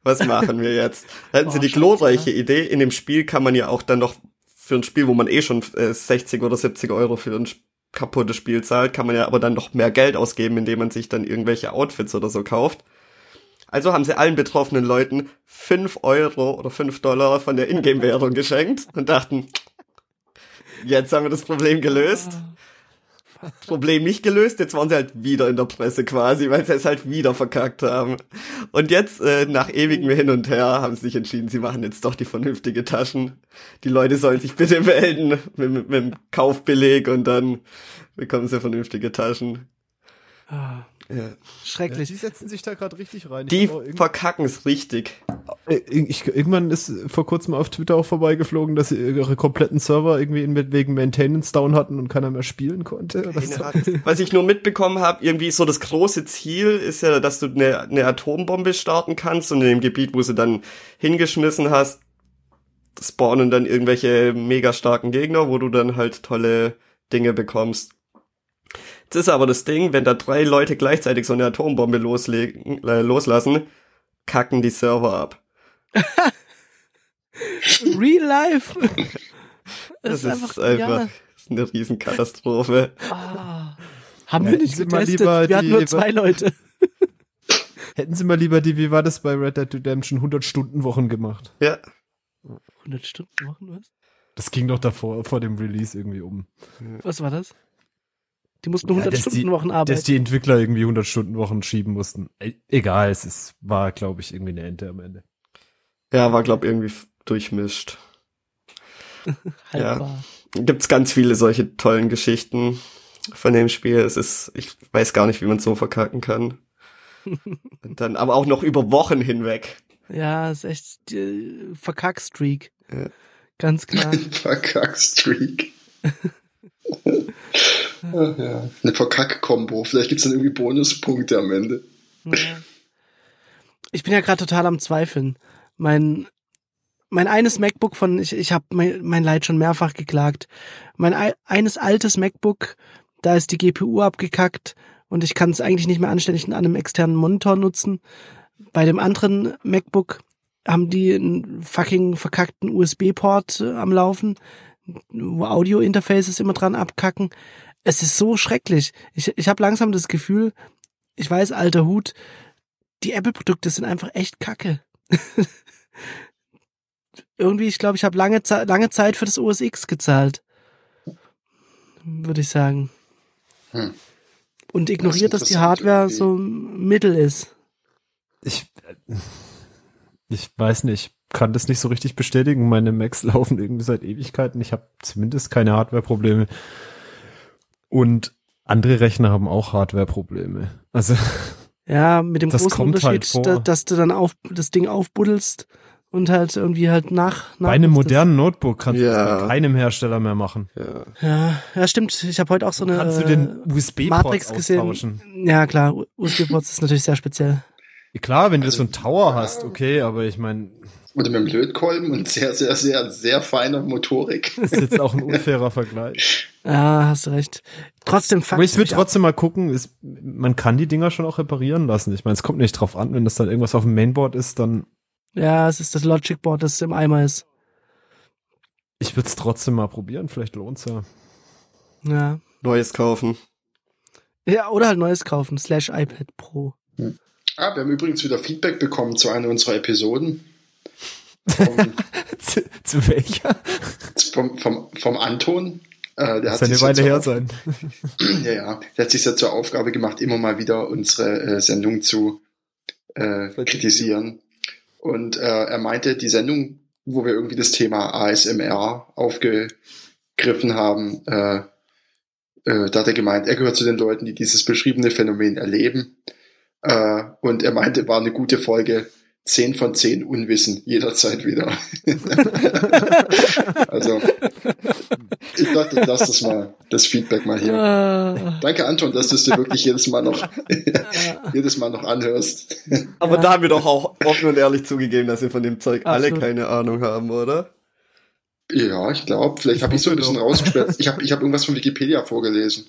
was machen wir jetzt? Hatten sie die glorreiche Idee, in dem Spiel kann man ja auch dann noch für ein Spiel, wo man eh schon äh, 60 oder 70 Euro für ein kaputtes Spiel zahlt, kann man ja aber dann noch mehr Geld ausgeben, indem man sich dann irgendwelche Outfits oder so kauft. Also haben sie allen betroffenen Leuten 5 Euro oder 5 Dollar von der Ingame-Währung geschenkt und dachten, jetzt haben wir das Problem gelöst. Problem nicht gelöst, jetzt waren sie halt wieder in der Presse quasi, weil sie es halt wieder verkackt haben. Und jetzt, äh, nach ewigem Hin und Her, haben sie sich entschieden, sie machen jetzt doch die vernünftige Taschen. Die Leute sollen sich bitte melden mit, mit, mit dem Kaufbeleg und dann bekommen sie vernünftige Taschen. Ah, Ja. schrecklich. Die setzen sich da gerade richtig rein. Die verkacken es richtig. Äh, ich, irgendwann ist vor kurzem auf Twitter auch vorbeigeflogen, dass sie ihre kompletten Server irgendwie wegen Maintenance down hatten und keiner mehr spielen konnte. Was ich nur mitbekommen habe, irgendwie so das große Ziel ist ja, dass du eine, eine Atombombe starten kannst und in dem Gebiet, wo sie dann hingeschmissen hast, spawnen dann irgendwelche mega starken Gegner, wo du dann halt tolle Dinge bekommst. Jetzt ist aber das Ding, wenn da drei Leute gleichzeitig so eine Atombombe loslegen, äh, loslassen, kacken die Server ab. Real life. Das, ist einfach, das ist eine Riesenkatastrophe. Ah. Haben Ja, wir nicht hätten Sie mal getestet. lieber Wir hatten die- nur zwei Leute. Hätten sie mal lieber die, wie war das bei Red Dead Redemption, 100 Stunden Wochen gemacht. Ja, 100 Stunden Wochen, was? Das ging doch davor, vor dem Release irgendwie um. Was war das? Die mussten Ja, 100 dass die- Stunden Wochen Dass arbeiten. die Entwickler irgendwie 100 Stunden Wochen schieben mussten. Egal, es ist, war, glaube ich, irgendwie eine Ente am Ende. ja, war glaub irgendwie f- durchmischt. Haltbar. gibt's ganz viele solche tollen Geschichten von dem Spiel. Es ist, ich weiß gar nicht, wie man so verkacken kann. Und dann aber auch noch über Wochen hinweg. Ja, ist echt äh, Verkackstreak. Ja. Ganz klar. Verkack-Streak. Ach ja. Eine Verkack-Kombo. Vielleicht gibt's dann irgendwie Bonuspunkte am Ende. Ja. Ich bin ja gerade total am Zweifeln. Mein mein eines MacBook von ich ich habe mein, mein Leid schon mehrfach geklagt. Mein ei- eines altes MacBook, da ist die GPU abgekackt und ich kann es eigentlich nicht mehr anständig an einem externen Monitor nutzen. Bei dem anderen MacBook haben die einen fucking verkackten USB-Port äh, am Laufen, wo Audio-Interfaces immer dran abkacken. Es ist so schrecklich. Ich, ich habe langsam das Gefühl, ich weiß, alter Hut, die Apple-Produkte sind einfach echt kacke. Irgendwie, ich glaube, ich habe lange, lange Zeit für das OS X gezahlt. Würde ich sagen. Hm. Und ignoriert, dass die Hardware irgendwie. so mittel ist. Ich, ich weiß nicht, kann das nicht so richtig bestätigen. Meine Macs laufen irgendwie seit Ewigkeiten. Ich habe zumindest keine Hardware-Probleme. Und andere Rechner haben auch Hardware-Probleme. Also Ja, mit dem Das großen kommt halt Unterschied, vor. da, dass du dann auf das Ding aufbuddelst und halt irgendwie halt nach. nach bei einem modernen Notebook kannst du Ja. das bei keinem Hersteller mehr machen. Ja. Ja, ja, stimmt. Ich habe heute auch so eine kannst du äh, den USB-Port Matrix gesehen. austauschen. Ja, klar, USB-Ports ist natürlich sehr speziell. Ja, Klar, wenn du so einen Tower hast, okay, aber ich meine, Oder mit dem Lötkolben und sehr, sehr, sehr, sehr feiner Motorik. das ist jetzt auch ein unfairer Vergleich. Ja, hast du recht. Trotzdem fuckt Aber ich würde trotzdem mal gucken, ist, man kann die Dinger schon auch reparieren lassen. Ich meine, es kommt nicht drauf an, wenn das dann irgendwas auf dem Mainboard ist, dann Ja, es ist das Logic Board, das im Eimer ist. ich würde es trotzdem mal probieren, vielleicht lohnt's ja. Ja. Neues kaufen. Ja, oder halt neues kaufen, slash iPad Pro. Ah, wir haben übrigens wieder Feedback bekommen zu einer unserer Episoden. Vom, zu, zu welcher? vom, vom, vom Anton. Äh, der Das hat eine sich Weile her zur, sein. ja, ja, der hat sich ja zur Aufgabe gemacht, immer mal wieder unsere äh, Sendung zu äh, kritisieren. Und äh, er meinte, die Sendung, wo wir irgendwie das Thema ASMR aufgegriffen haben, äh, äh, da hat er gemeint, er gehört zu den Leuten, die dieses beschriebene Phänomen erleben. Äh, und er meinte, war eine gute Folge. 10 von 10 Unwissen, jederzeit wieder. also, ich dachte, lass das mal, das Feedback mal hier. Ah, Danke, Anton, dass du es dir wirklich jedes Mal noch, jedes Mal noch anhörst. Aber da haben wir doch auch offen und ehrlich zugegeben, dass wir von dem Zeug alle Absolut. keine Ahnung haben, oder? Ja, ich glaube, vielleicht habe ich so ein bisschen rausgesperrt. Ich habe ich hab irgendwas von Wikipedia vorgelesen.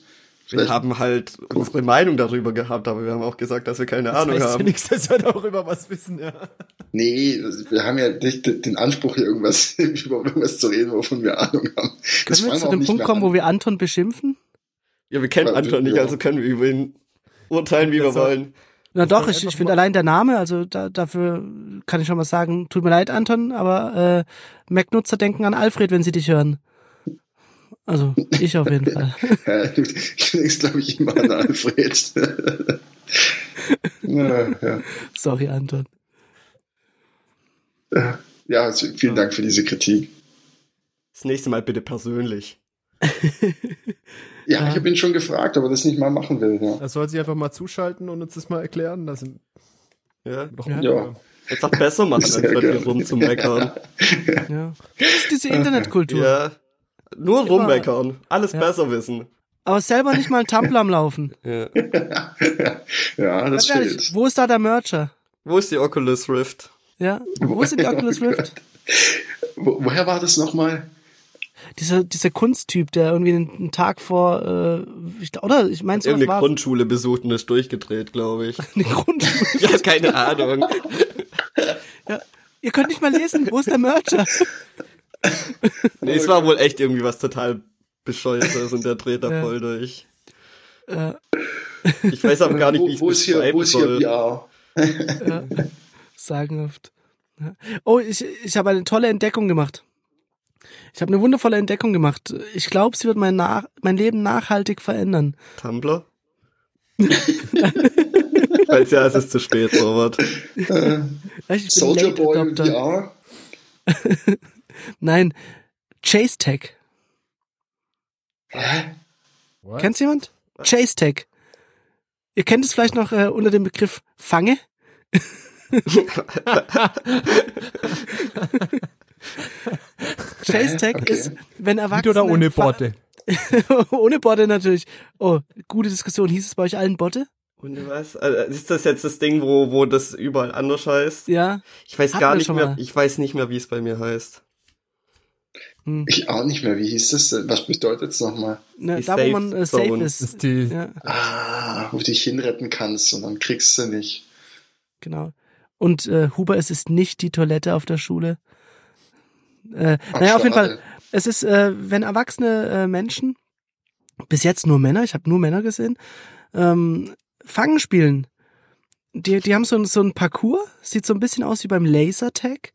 Wir Vielleicht- haben halt unsere Meinung darüber gehabt, aber wir haben auch gesagt, dass wir keine Das Ahnung heißt ja haben. nichts, dass wir darüber was wissen, ja. Nee, wir haben ja nicht den Anspruch, hier irgendwas über irgendwas zu reden, wovon wir Ahnung haben. Das können wir zu dem Punkt kommen, an. wo wir Anton beschimpfen? Ja, wir kennen Weil- Anton nicht, ja. also können wir über ihn urteilen, wie wir Besser. wollen. Na doch, ich, ich finde allein der Name, also da, dafür kann ich schon mal sagen, tut mir leid, Anton, aber äh, Mac-Nutzer denken an Alfred, wenn sie dich hören. Also, ich auf jeden Fall. Ja, du denkst, glaube ich, immer an Alfred. ja, ja. Sorry, Anton. ja, also vielen Dank für diese Kritik. Das nächste Mal bitte persönlich. Ja, Ja. ich habe ihn schon gefragt, aber das nicht mal machen will. Ja. Er soll sich einfach mal zuschalten und uns das mal erklären. Das sind Ja. doch Ja. Ja. Jetzt auch besser machen, anstatt hier gerne. rumzumeckern. Ja. Das ist diese Internetkultur. Ja. Nur Immer- rummeckern. Alles Ja. besser wissen. Aber selber nicht mal ein Tumblr am Laufen. Ja. ja, das Ganz ehrlich, fehlt. wo ist da der Mercher? Wo ist die Oculus Rift? Ja, wo sind die Oculus Rift? Wo, woher war das nochmal? Dieser, dieser Kunsttyp, der irgendwie einen, Tag vor, äh, ich, oder ich meine, Irgendeine war Grundschule besucht und ist durchgedreht, glaube ich. eine Grundschule. Ja, keine Ahnung. Ihr könnt nicht mal lesen, wo ist der Mercher? Nee, es war wohl echt irgendwie was total bescheuertes und der dreht da Ja. voll durch. Äh, Ich weiß aber gar nicht, wie Wo, ich wo ist hier, wo ist hier VR? ja, sagenhaft. Ja. Oh, ich, ich habe eine tolle Entdeckung gemacht. Ich habe eine wundervolle Entdeckung gemacht. Ich glaube, sie wird mein, nach, mein Leben nachhaltig verändern. Tumblr? Falls ja, es ist zu spät, Robert. Äh, Ich bin Soldier Boy. VR? Nein, Chase Tech. Hä? What? Kennt's jemand? Chase Tech. Ihr kennt es vielleicht noch äh, unter dem Begriff Fange. Chase Tech Okay. ist, wenn Mit Erwachsene... oder ohne Borte? ohne Botte natürlich. Oh, gute Diskussion. Hieß es bei euch allen Botte? Und was? Also, Ist das jetzt das Ding, wo, wo das überall anders heißt? Ja. Ich weiß Hatten gar nicht mehr, mal. ich weiß nicht mehr, wie es bei mir heißt. Hm. Ich auch nicht mehr. Wie hieß das denn? Was bedeutet es nochmal? Ne, da, wo man äh, safe Zone. ist. Ist die, Ja, Ah, wo du dich hinretten kannst und dann kriegst du nicht. genau. Und äh, Huber, es ist nicht die Toilette auf der Schule. Äh, Ach, naja, auf jeden. Fall. Es ist, äh, wenn erwachsene äh, Menschen, bis jetzt nur Männer, ich habe nur Männer gesehen, ähm, Fangen spielen. Die, die haben so, ein- so ein Parcours, sieht so ein bisschen aus wie beim Lasertag.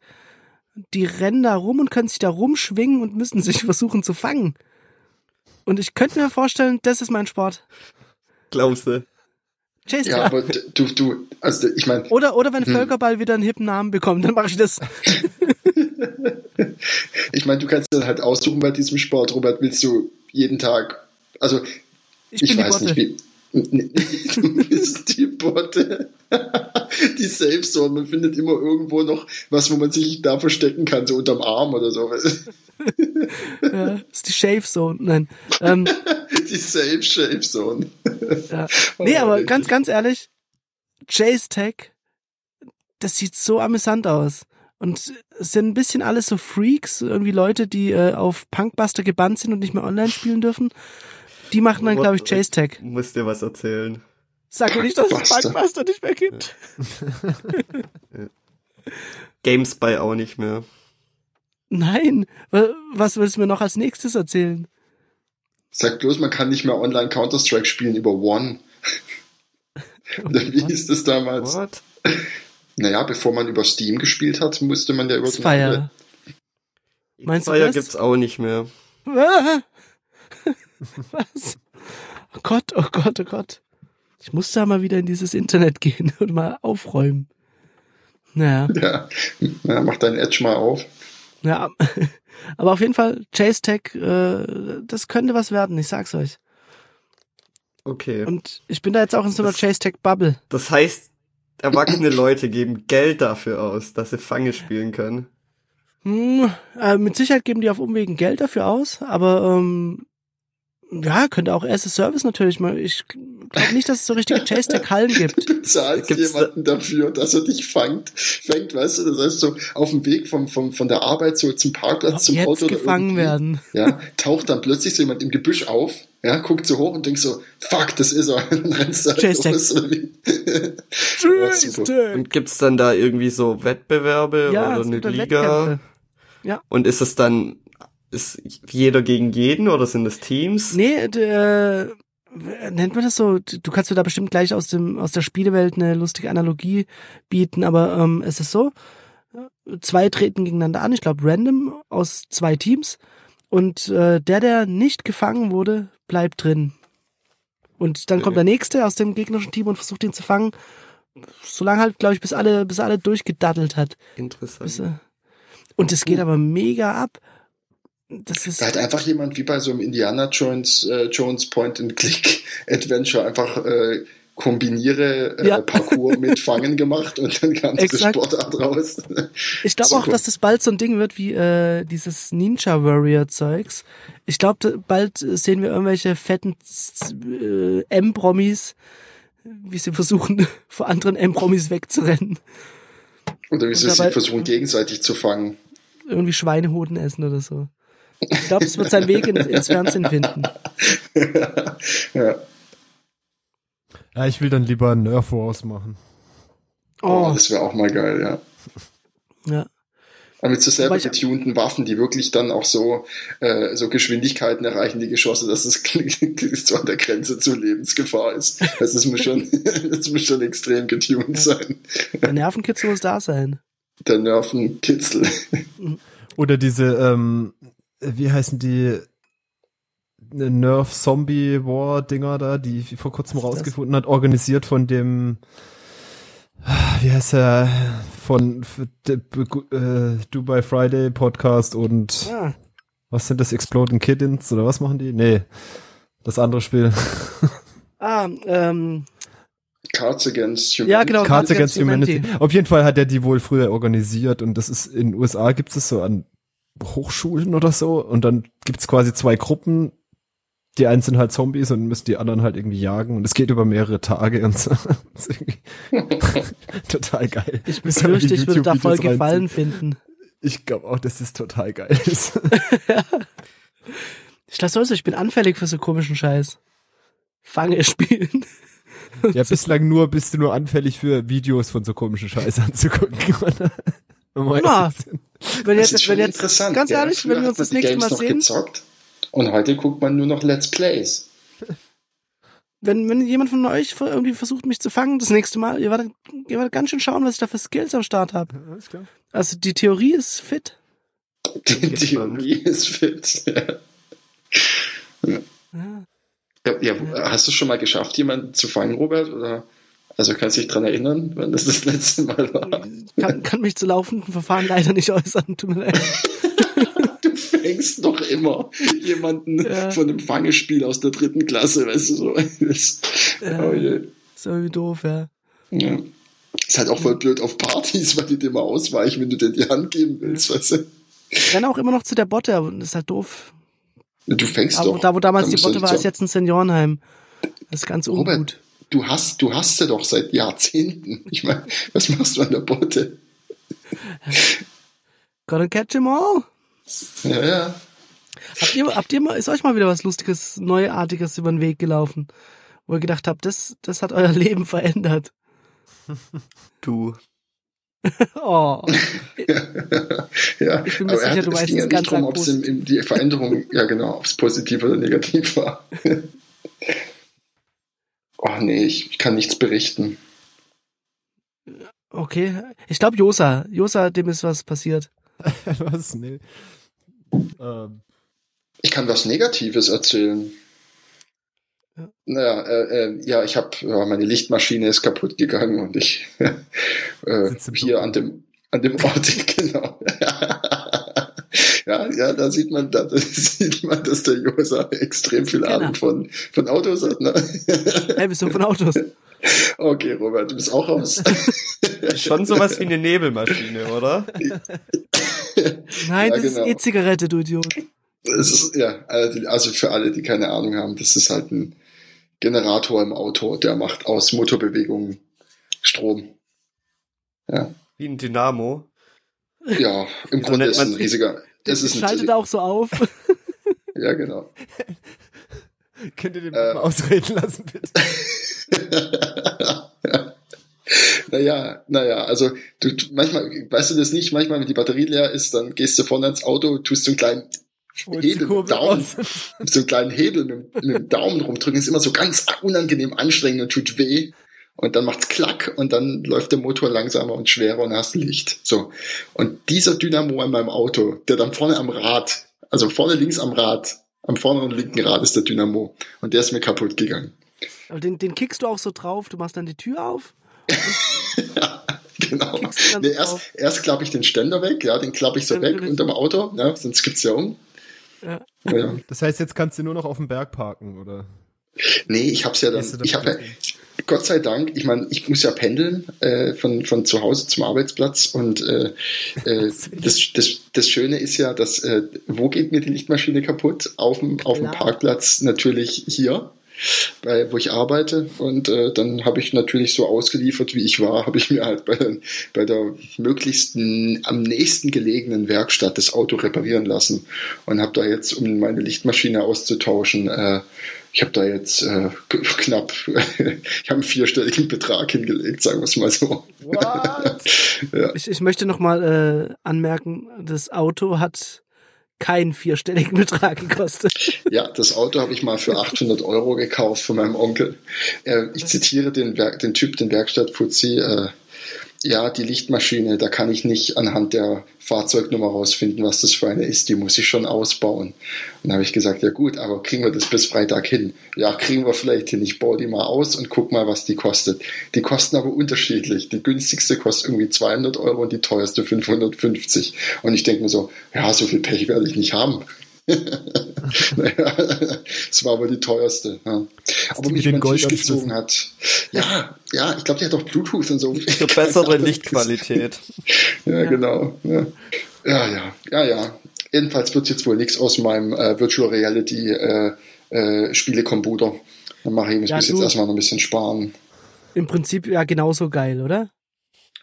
Die rennen da rum und können sich da rumschwingen und müssen sich versuchen zu fangen. Und ich könnte mir vorstellen, das ist mein Sport. Glaubst du? Chase Ja, aber d- du, du, also ich meine, Oder, oder wenn Hm. Völkerball wieder einen hippen Namen bekommt, dann mache ich das. ich meine, du kannst dann halt aussuchen bei diesem Sport, Robert, willst du jeden Tag, also Ich, Ich, bin die weiß Botte. nicht, wie. Die Botte. Die Safe Zone. Man findet immer irgendwo noch was, wo man sich da verstecken kann, so unterm Arm oder so. Ja, das ist die Shave Zone. Nein. Ähm, Die Safe Shape Zone. ja. Nee, aber Oh, ganz, ganz ehrlich, Chase Tech, das sieht so amüsant aus. Und es sind ein bisschen alles so Freaks, irgendwie Leute, die äh, auf Punkbuster gebannt sind und nicht mehr online spielen dürfen. Die machen dann, glaube ich, Chase Tech. Muss dir was erzählen. Sag mir nicht, dass es. Punkbuster nicht mehr gibt. Gamespy auch nicht mehr. Nein. Wa- Was willst du mir noch als nächstes erzählen? Sag bloß, man kann nicht mehr online Counter-Strike spielen über One. Oder wie hieß das damals? What? Naja, bevor man über Steam gespielt hat, musste man ja über Fire. Meinst du Fire das? gibt's auch nicht mehr. Ah! Was? Oh Gott, oh Gott, oh Gott. Ich muss da mal wieder in dieses Internet gehen und mal aufräumen. Naja, Ja, ja mach deinen Edge mal auf. ja. Aber auf jeden Fall, Chase Tech, äh, das könnte was werden, ich sag's euch. Okay. Und ich bin da jetzt auch in so einer Das- Chase Tech Bubble. Das heißt, erwachsene Leute geben Geld dafür aus, dass sie Fange spielen können. Hm, äh, mit Sicherheit geben die auf Umwegen Geld dafür aus, aber ähm, ja, könnte auch as a Service natürlich mal. Ich glaube nicht, dass es so richtige Chase Tech Hallen gibt. Du zahlst Gibt's jemanden dafür, dass er dich fangt, fängt, weißt du, das heißt so auf dem Weg vom, vom, von der Arbeit so zum Parkplatz, zum Jetzt Auto gefangen werden. Ja, taucht dann plötzlich so jemand im Gebüsch auf, ja, guckt so hoch und denkt so, fuck, das ist er. Und rennst halt Chase Tech. los. super. Tech. Und gibt's dann da irgendwie so Wettbewerbe Ja, oder eine Liga? Wettkämpfe. Ja. Und ist es dann, ist jeder gegen jeden oder sind es Teams? Nee, äh, nennt man das so? Du kannst mir da bestimmt gleich aus dem aus der Spielewelt eine lustige Analogie bieten, aber ähm, es ist so: Zwei treten gegeneinander an, ich glaube random aus zwei Teams und äh, der, der nicht gefangen wurde, bleibt drin. Und dann kommt der nächste aus dem gegnerischen Team und versucht ihn zu fangen. Solange halt, glaube ich, bis alle, bis alle durchgedaddelt hat. Interessant. Bis, äh, und es geht aber mega ab. Da hat einfach jemand wie bei so einem Indiana Jones, äh, Jones Point and Click Adventure einfach äh, kombiniere äh, Ja. Parcours mit Fangen gemacht und dann kam diese. Sportart raus. Ich glaube auch, Super. dass das bald so ein Ding wird wie äh, dieses Ninja Warrior Zeugs. Ich glaube, bald sehen wir irgendwelche fetten äh, M-Promis, wie sie versuchen, vor anderen M-Promis wegzurennen. Oder wie sie sich versuchen, gegenseitig zu fangen. Irgendwie Schweinehoden essen oder so. Ich glaube, es wird seinen Weg in, ins Fernsehen finden. ja. Ja, ich will dann lieber ein Nerf Wars machen. Oh, Oh, das wäre auch mal geil, ja. ja. Aber mit so selber getunten Waffen, die wirklich dann auch so, äh, so Geschwindigkeiten erreichen, die Geschosse, dass es so an der Grenze zur Lebensgefahr ist. Das ist muss schon, das muss schon extrem getuned sein. Der Nervenkitzel muss da sein. Der Nervenkitzel. Oder diese, ähm, wie heißen die Nerf Zombie War Dinger da, die vor kurzem Was ist das? rausgefunden hat, organisiert von dem, wie heißt er, von äh, Dubai Friday Podcast und Ah, was sind das, Exploding Kittens oder was machen die? Nee, das andere Spiel. ah ähm, Cards Against Humanity. Ja, genau. Cards Against Humanity. Humanity. Auf jeden Fall hat er die wohl früher organisiert und das ist in den USA gibt es so an Hochschulen oder so und dann gibt's quasi zwei Gruppen. Die einen sind halt Zombies und müssen die anderen halt irgendwie jagen und es geht über mehrere Tage und so. Das ist irgendwie total geil. ich befürchte, ich würde da voll Gefallen reinziehen. finden. Ich glaube auch, dass das total geil ist. Ich lasse also, ich bin anfällig für so komischen Scheiß. Fange spielen. ja, bislang nur bist du nur anfällig für Videos von so komischen Scheiß anzugucken. Na. Wenn Das jetzt, ist schon wenn jetzt, interessant. ganz ehrlich, wenn wir uns das nächste Games Mal noch sehen, gezockt. Und heute guckt man nur noch Let's Plays. wenn, wenn jemand von euch irgendwie versucht, mich zu fangen, das nächste Mal, ihr werdet, ihr werdet ganz schön schauen, was ich da für Skills am Start habe. Klar. Also die Theorie ist fit. Die Theorie ist fit. Ja. Ja. Ja, ja, hast du schon mal geschafft, jemanden zu fangen, Robert? Oder? Also kannst du dich dran erinnern, wann das das letzte Mal war? Kann, kann mich zu laufenden Verfahren leider nicht äußern, tut mir leid. du fängst doch immer jemanden Ja. von einem Fangespiel aus der dritten Klasse, weißt du so. Das, oh je. So wie doof, ja. Ja. Ist halt auch voll blöd auf Partys, weil die dir mal ausweichen, wenn du dir die Hand geben willst, weißt du. Ich renne auch immer noch zu der Botte, aber das ist halt doof. Du fängst Da, doch. wo- da wo damals Da die Botte war, ist jetzt ein Seniorenheim. Das ist ganz ungut. Du hast, du hast sie doch seit Jahrzehnten. Ich meine, was machst du an der Botte? Gotta catch 'em all. Ja, ja. Habt ihr, habt ihr mal, ist euch mal wieder was Lustiges, Neuartiges über den Weg gelaufen? Wo ihr gedacht habt, das, das hat euer Leben verändert. Du. Oh. ja. Ich bin mir Aber er sicher, hat, du es weißt ging es ja ganz nicht darum, ob es die Veränderung, ja genau, ob es positiv oder negativ war. Oh nee, ich, ich kann nichts berichten. Okay. Ich glaube Josa. Josa, dem ist was passiert. Was? Nee. Ähm, Ich kann was Negatives erzählen. Ja. Naja, äh, äh, ja, ich habe, ja, meine Lichtmaschine ist kaputt gegangen und ich äh, hier an dem an dem Ort, genau. Ja, ja, da sieht man, da, da sieht man, dass der Josa extrem viel Genau. Ahnung von, von Autos hat, ne? Hey, bist du von Autos? okay, Robert, du bist auch raus. Schon sowas wie eine Nebelmaschine, oder? Nein, Ja, das genau. ist E-Zigarette, du Idiot. Es ist, ja, also also für alle, die keine Ahnung haben, das ist halt ein Generator im Auto, der macht aus Motorbewegungen Strom. Ja, Wie ein Dynamo. ja im Grunde ist ein riesiger, das ist schaltet auch so auf. ja genau. könnt ihr den Äh. mal ausreden lassen, bitte? Naja, naja, also du, du, manchmal, weißt du das nicht, manchmal, wenn die Batterie leer ist, dann gehst du vorne ans Auto, tust so einen kleinen Hebel mit Daumen, so einen kleinen Hebel mit, mit dem Daumen rumdrücken, ist immer so ganz unangenehm anstrengend und tut weh. Und dann macht's klack und dann läuft der Motor langsamer und schwerer und hast Licht. So. Und dieser Dynamo an meinem Auto, der dann vorne am Rad, also vorne links am Rad, am vorderen linken Rad ist der Dynamo. Und der ist mir kaputt gegangen. Aber den, den kickst du auch so drauf, du machst dann die Tür auf. genau. Du dann Nee, erst, erst klappe ich den Ständer weg, ja, den klappe ich so Ja, weg unterm Auto, ja, sonst gibt's ja um. Ja. Ja, ja. Das heißt, jetzt kannst du nur noch auf dem Berg parken, oder? Nee, ich hab's ja dann, ich habe ja, Gott sei Dank, ich meine, ich muss ja pendeln äh, von, von zu Hause zum Arbeitsplatz und äh, äh, das, das, das Schöne ist ja, dass äh, wo geht mir die Lichtmaschine kaputt? Auf dem, auf dem. Parkplatz natürlich hier, bei, wo ich arbeite und äh, dann habe ich natürlich so ausgeliefert, wie ich war, habe ich mir halt bei, der- bei der möglichsten am nächsten gelegenen Werkstatt das Auto reparieren lassen und habe da jetzt, um meine Lichtmaschine auszutauschen, äh, ich habe da jetzt äh, knapp, ich habe einen vierstelligen Betrag hingelegt, sagen wir es mal so. What? Ich, ich möchte nochmal äh, anmerken, das Auto hat keinen vierstelligen Betrag gekostet. Ja, das Auto habe ich mal für 800 Euro gekauft von meinem Onkel. Äh, ich zitiere den, Werk, den Typ, den Werkstattfuzzi. Äh, ja, die Lichtmaschine, da kann ich nicht anhand der Fahrzeugnummer rausfinden, was das für eine ist. Die muss ich schon ausbauen. Und dann habe ich gesagt, ja gut, aber kriegen wir das bis Freitag hin? Ja, kriegen wir vielleicht hin. Ich baue die mal aus und guck mal, was die kostet. Die kosten aber unterschiedlich. Die günstigste kostet irgendwie 200 Euro und die teuerste 550. Und ich denke mir so, ja, so viel Pech werde ich nicht haben. Naja, es war aber die teuerste. Ja. Aber die mich mit den den Tisch gezogen hat. Ja, ja, ich glaube, die hat auch Bluetooth und so. Für bessere Lichtqualität. Ja, genau. Ja. ja, ja, ja, ja. Jedenfalls wird jetzt wohl nichts aus meinem äh, Virtual Reality äh, äh, Spielecomputer. Dann mache ich mich Ja, bis jetzt erstmal noch ein bisschen sparen. Im Prinzip ja genauso geil, oder?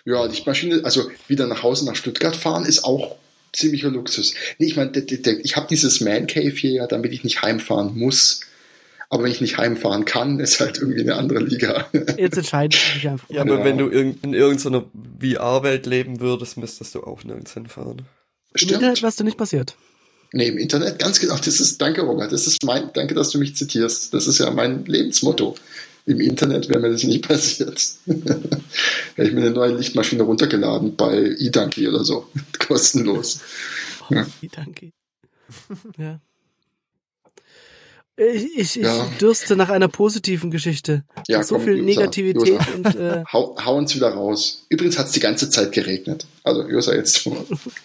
Ja, die Maschine, also wieder nach Hause nach Stuttgart fahren, ist auch ziemlicher Luxus. Nee, ich meine, ich habe dieses Man Cave hier ja, damit ich nicht heimfahren muss. Aber wenn ich nicht heimfahren kann, ist halt irgendwie eine andere Liga. Jetzt entscheidest du dich einfach. Ja, aber Genau. wenn du in irgendeiner VR-Welt leben würdest, müsstest du auch nirgends hinfahren. Im Internet was dir nicht passiert. Nee, im Internet, ganz genau. Das ist, danke, Robert. Das ist mein, danke, dass du mich zitierst. Das ist ja mein Lebensmotto. Im Internet wäre mir das nicht passiert. Hätte ich mir eine neue Lichtmaschine runtergeladen bei eDonkey oder so. Kostenlos. Ja. Danke. Ja. Ich, ich, ich Ja. dürste nach einer positiven Geschichte. Ja, so komm, viel Josa, Negativität Josa. und äh, Hau, hau uns wieder raus. Übrigens hat es die ganze Zeit geregnet. Also, Josa, jetzt.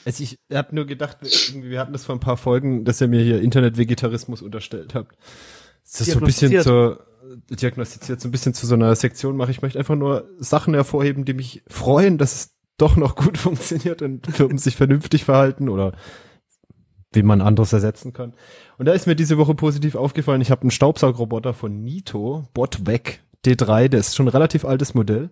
Also ich habe nur gedacht, wir hatten das vor ein paar Folgen, dass ihr mir hier Internetvegetarismus unterstellt habt. Das ist so ein bisschen zur, diagnostiziert, so ein bisschen zu so einer Sektion mache. Ich möchte einfach nur Sachen hervorheben, die mich freuen, dass es doch noch gut funktioniert und Firmen sich vernünftig verhalten oder wie man anderes ersetzen kann. Und da ist mir diese Woche positiv aufgefallen, ich habe einen Staubsaugroboter von Nito, Botweg D3, der ist schon ein relativ altes Modell.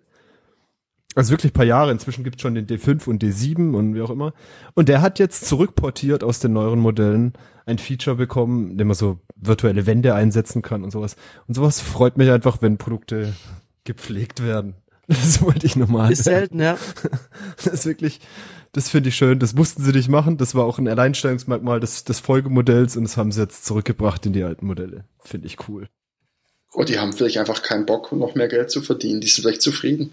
Also wirklich paar Jahre. Inzwischen gibt es schon den D5 und D7 und wie auch immer. Und der hat jetzt zurückportiert aus den neueren Modellen ein Feature bekommen, dem man so virtuelle Wände einsetzen kann und sowas. Und sowas freut mich einfach, wenn Produkte gepflegt werden. Das wollte ich nochmal. ist selten, ja. Das ist wirklich, das finde ich schön. Das mussten sie nicht machen. Das war auch ein Alleinstellungsmerkmal des, des Folgemodells und das haben sie jetzt zurückgebracht in die alten Modelle. Finde ich cool. Oh, die haben vielleicht einfach keinen Bock, noch mehr Geld zu verdienen. Die sind vielleicht zufrieden.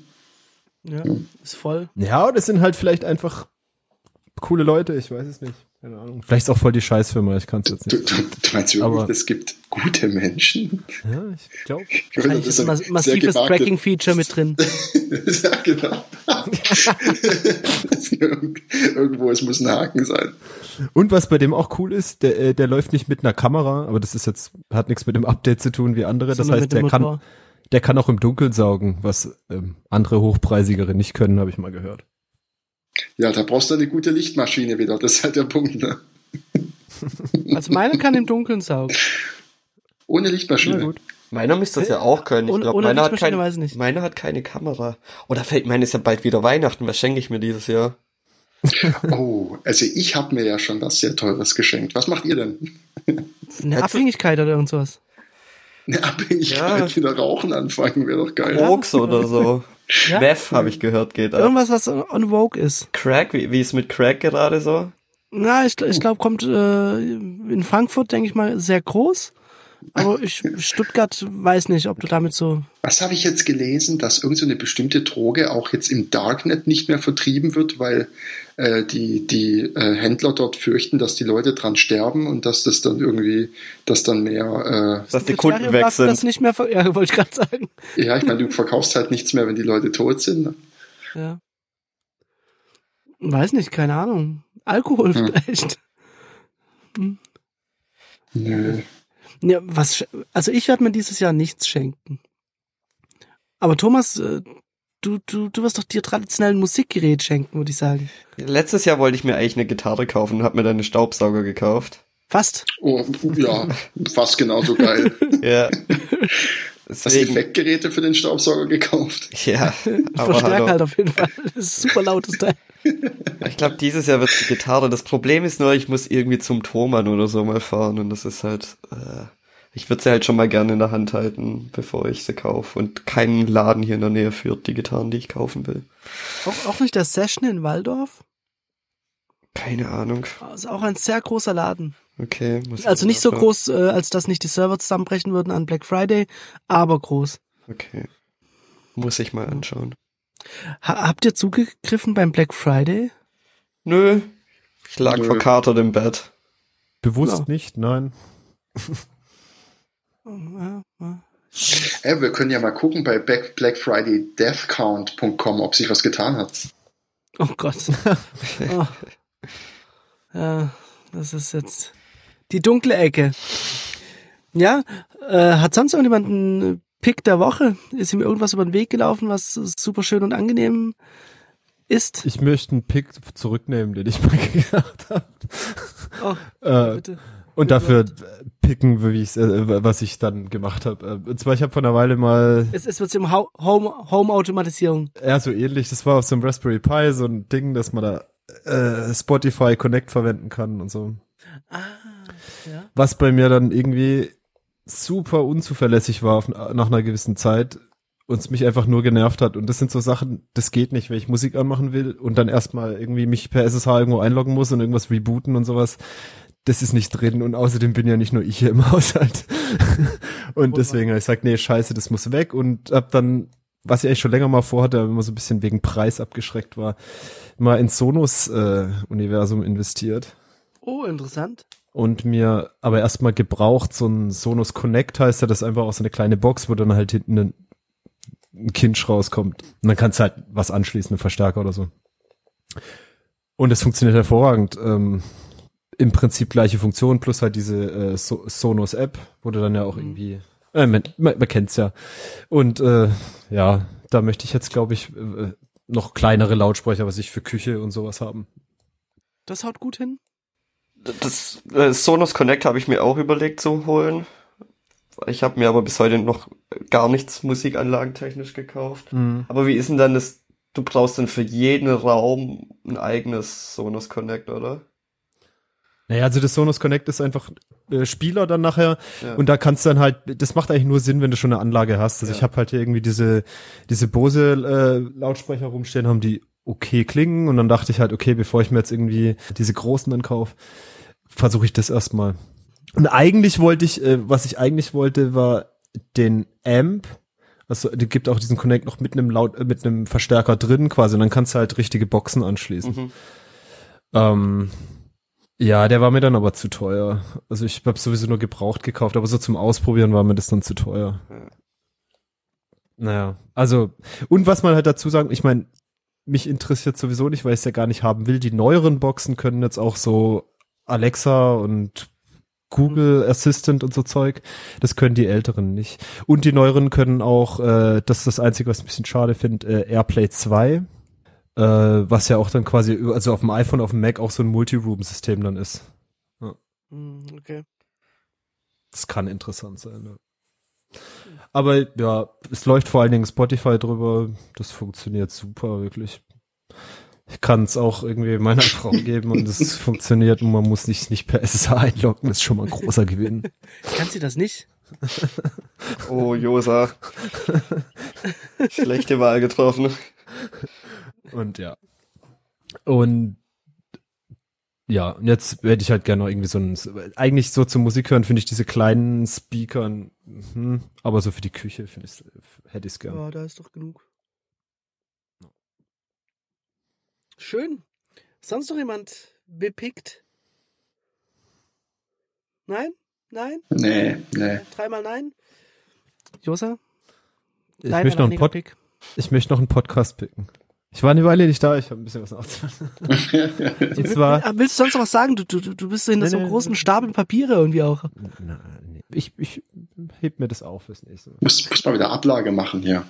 ja. Ist voll. Ja, es sind halt vielleicht einfach coole Leute. Ich weiß es nicht. Keine Ahnung. Vielleicht ist auch voll die Scheißfirma. Ich kann es jetzt Du, nicht. du, du meinst wirklich, Aber- es gibt gute Menschen? Ja, ich glaube. Wahrscheinlich ist ein mas massives Tracking-Feature mit drin. ja, genau. Irg- Irgendwo, es muss ein Haken sein. Und was bei dem auch cool ist, der, äh, der läuft nicht mit einer Kamera, aber das ist jetzt, hat nichts mit dem Update zu tun wie andere. Das sondern heißt, der kann, der kann auch im Dunkeln saugen, was ähm, andere hochpreisigere nicht können, habe ich mal gehört. Ja, da brauchst du eine gute Lichtmaschine wieder. Das ist halt der Punkt. Ne? Also meine kann im Dunkeln saugen. Ohne Lichtmaschine. Meiner müsste das ja auch können. Ich Ohne- glaube, ohne meiner, hat Lichtmaschine kein, weiß ich nicht. meiner hat keine Kamera. Oder fällt meine ist ja bald wieder Weihnachten. Was schenke ich mir dieses Jahr? Oh, also ich habe mir ja schon was sehr Teures geschenkt. Was macht ihr denn? Eine Abhängigkeit oder irgend sowas. Eine Abhängigkeit, Ja. wieder rauchen anfangen, wäre doch geil. Koks oder so. Ja. Meth, habe ich gehört, geht ab. Irgendwas, was on Vogue ist. Crack, wie, wie ist mit Crack gerade so? Na, ich, ich glaube, kommt äh, in Frankfurt, denke ich mal, sehr groß. Aber ich, Stuttgart weiß nicht, ob du damit so. Was habe ich jetzt gelesen, dass irgend so eine bestimmte Droge auch jetzt im Darknet nicht mehr vertrieben wird, weil äh, die, die äh, Händler dort fürchten, dass die Leute dran sterben und dass das dann irgendwie, dass dann mehr, Dass die Kunden weg dafür, Das sind. nicht mehr, ver ja, wollte ich gerade sagen. äh, ja, ich meine, du verkaufst halt nichts mehr, wenn die Leute tot sind. Ne? Ja. Weiß nicht, keine Ahnung. Alkohol Hm. vielleicht. Nö. Ja, was, also ich werde mir dieses Jahr nichts schenken. Aber Thomas, äh, du, du, du wirst doch dir traditionell ein Musikgerät schenken, würde ich sagen. Letztes Jahr wollte ich mir eigentlich eine Gitarre kaufen und habe mir dann einen Staubsauger gekauft. Fast. Oh, ja, fast genauso geil. Ja. Hast du Deswegen, Effektgeräte für den Staubsauger gekauft? ja, aber Verstärker hallo. halt auf jeden Fall. Das ist super lautes Teil. Ich glaube, dieses Jahr wird die Gitarre. Das Problem ist nur, ich muss irgendwie zum Thomann oder so mal fahren und das ist halt, äh, ich würde sie halt schon mal gerne in der Hand halten, bevor ich sie kaufe und keinen Laden hier in der Nähe führt die Gitarren, die ich kaufen will. Auch, auch nicht der Session in Waldorf. Keine Ahnung. Also auch ein sehr großer Laden. Okay. Muss ich Also nicht so groß, äh, als dass nicht die Server zusammenbrechen würden an Black Friday, aber groß. Okay. Muss ich mal anschauen. Ha habt ihr zugegriffen beim Black Friday? Nö. Ich lag Nö. verkatert im Bett. Bewusst Ja. nicht, nein. Ja, ja. Äh, wir können ja mal gucken bei Black Black Friday Deathcount.com, ob sich was getan hat. Oh Gott. oh. Ja, das ist jetzt die dunkle Ecke. Ja, äh, hat sonst irgendjemand einen Pick der Woche? Ist ihm irgendwas über den Weg gelaufen, was super schön und angenehm ist? Ich möchte einen Pick zurücknehmen, den ich mal gemacht habe. Oh, Äh, bitte. und dafür picken, wie äh, was ich dann gemacht habe. Äh, Und zwar, ich habe vor einer Weile mal Es, es wird um Hau- Home, Home-Automatisierung. Ja, so ähnlich. Das war auf so einem Raspberry Pi so ein Ding, dass man da äh, Spotify Connect verwenden kann und so. Ah, ja. Was bei mir dann irgendwie super unzuverlässig war auf, nach einer gewissen Zeit und es mich einfach nur genervt hat. Und das sind so Sachen, das geht nicht, wenn ich Musik anmachen will und dann erstmal irgendwie mich per SSH irgendwo einloggen muss und irgendwas rebooten und sowas. Das ist nicht drin und außerdem bin ja nicht nur ich hier im Haushalt. und deswegen habe ich gesagt, nee, scheiße, das muss weg und hab dann, was ich eigentlich schon länger mal vorhatte, aber immer so ein bisschen wegen Preis abgeschreckt war, mal ins Sonos äh, Universum investiert. Oh, interessant. Und mir aber erstmal gebraucht so ein Sonos Connect heißt ja, das ist einfach auch so eine kleine Box, wo dann halt hinten ein, ein Kinch rauskommt. Und dann kannst du halt was anschließen, einen Verstärker oder so. Und es funktioniert hervorragend. Ähm, Im Prinzip gleiche Funktion plus halt diese äh, so Sonos App, wo du dann ja auch Mhm. irgendwie, äh, man, man, man kennt's ja. Und äh, ja, da möchte ich jetzt, glaube ich, äh, noch kleinere Lautsprecher, was ich für Küche und sowas haben. Das haut gut hin. Das äh, Sonos Connect habe ich mir auch überlegt zu holen. Ich habe mir aber bis heute noch gar nichts musikanlagentechnisch gekauft. Mhm. Aber wie ist denn dann das? Du brauchst dann für jeden Raum ein eigenes Sonos Connect, oder? Naja, also das Sonos Connect ist einfach äh, Spieler dann nachher Ja. und da kannst du dann halt, das macht eigentlich nur Sinn, wenn du schon eine Anlage hast. Also Ja. ich habe halt hier irgendwie diese diese Bose äh, Lautsprecher rumstehen, haben die okay klingen und dann dachte ich halt, okay, bevor ich mir jetzt irgendwie diese großen dann kauf, versuche ich das erstmal. Und eigentlich wollte ich, äh, was ich eigentlich wollte, war den Amp. Also die gibt auch diesen Connect noch mit einem Laut, äh, mit einem Verstärker drin quasi und dann kannst du halt richtige Boxen anschließen. Mhm. Ähm, ja, der war mir dann aber zu teuer. Also ich habe sowieso nur gebraucht gekauft, aber so zum Ausprobieren war mir das dann zu teuer. Ja. Naja, also und was man halt dazu sagen, ich meine, mich interessiert sowieso nicht, weil ich es ja gar nicht haben will. Die neueren Boxen können jetzt auch so Alexa und Google Assistant und so Zeug. Das können die älteren nicht. Und die neueren können auch, äh, das ist das Einzige, was ich ein bisschen schade finde, äh, AirPlay 2 äh, was ja auch dann quasi, also auf dem iPhone, auf dem Mac auch so ein Multi-Room-System dann ist. Hm, Okay. Das kann interessant sein. Ja. Aber ja, es läuft vor allen Dingen Spotify drüber. Das funktioniert super, wirklich. Ich kann es auch irgendwie meiner Frau geben und es funktioniert und man muss sich nicht per SSH einloggen. Das ist schon mal ein großer Gewinn. Kannst du das nicht? Oh, Josa. Schlechte Wahl getroffen. Und ja. Und ja, und jetzt werde ich halt gerne noch irgendwie so ein, eigentlich so zum Musik hören finde ich diese kleinen Speakern, hm, aber so für die Küche finde ich, hätte ich es gern. Ja, da ist doch genug. Schön. Sonst noch jemand bepickt? Nein? Nein? Nee, nee. Dreimal nein? Josa? Ich möchte noch einen Pod, ich möchte noch einen Podcast picken. Ich war eine Weile nicht da, ich habe ein bisschen was nachzuholen. Und zwar, Willst du sonst noch was sagen? Du, du, du bist so hinter Nee, so einem nee, großen. Stapel Papiere irgendwie auch. na, nee, ich, ich heb mir das auf fürs nächste Mal. muss, muss mal wieder Ablage machen hier.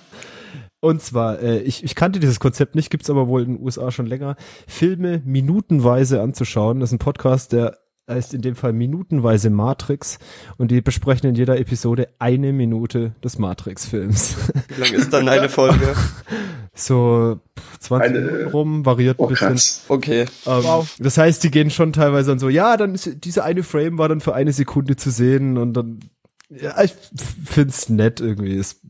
Und zwar, äh, ich, ich kannte dieses Konzept nicht, gibt's aber wohl in den USA schon länger, Filme minutenweise anzuschauen. Das ist ein Podcast, der heißt in dem Fall minutenweise Matrix und die besprechen in jeder Episode eine Minute des Matrix-Films. Wie lang ist dann eine Folge? so pff, 20 Eine- Minuten rum, variiert ein Oh, bisschen. krass. Okay. Ähm, Wow. Das heißt, die gehen schon teilweise dann so, ja, dann ist dieser eine Frame war dann für eine Sekunde zu sehen und dann, ja, ich find's nett irgendwie. Es,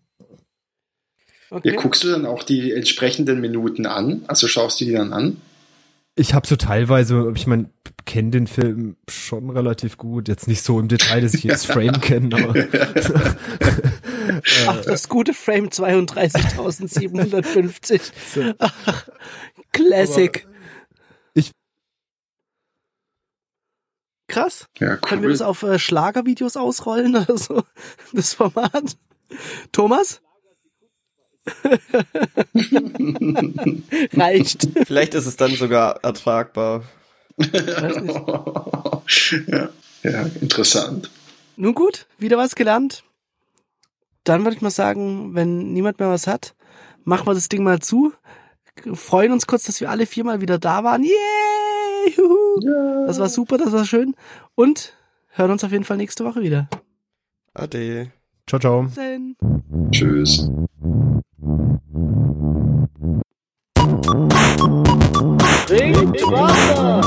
Okay. Ja, guckst du dann auch die entsprechenden Minuten an? Also schaust du die dann an? Ich habe so teilweise, ich meine, kenne den Film schon relativ gut. Jetzt nicht so im Detail, dass ich jedes Frame kenne, aber Ach, das gute Frame 32.750. so. Ach, Classic. ich- Krass. Ja, Können wir cool. das auf äh, Schlagervideos ausrollen oder so? Das Format? Thomas? Reicht. Vielleicht ist es dann sogar ertragbar. Weiß nicht. ja, ja, interessant. Nun gut, wieder was gelernt. Dann würde ich mal sagen, wenn niemand mehr was hat, machen wir das Ding mal zu. Freuen uns kurz, dass wir alle viermal wieder da waren. Yay! Juhu. Ja. Das war super, das war schön. Und hören uns auf jeden Fall nächste Woche wieder. Ade. ciao, ciao. Tschüss. Trinkt Wasser!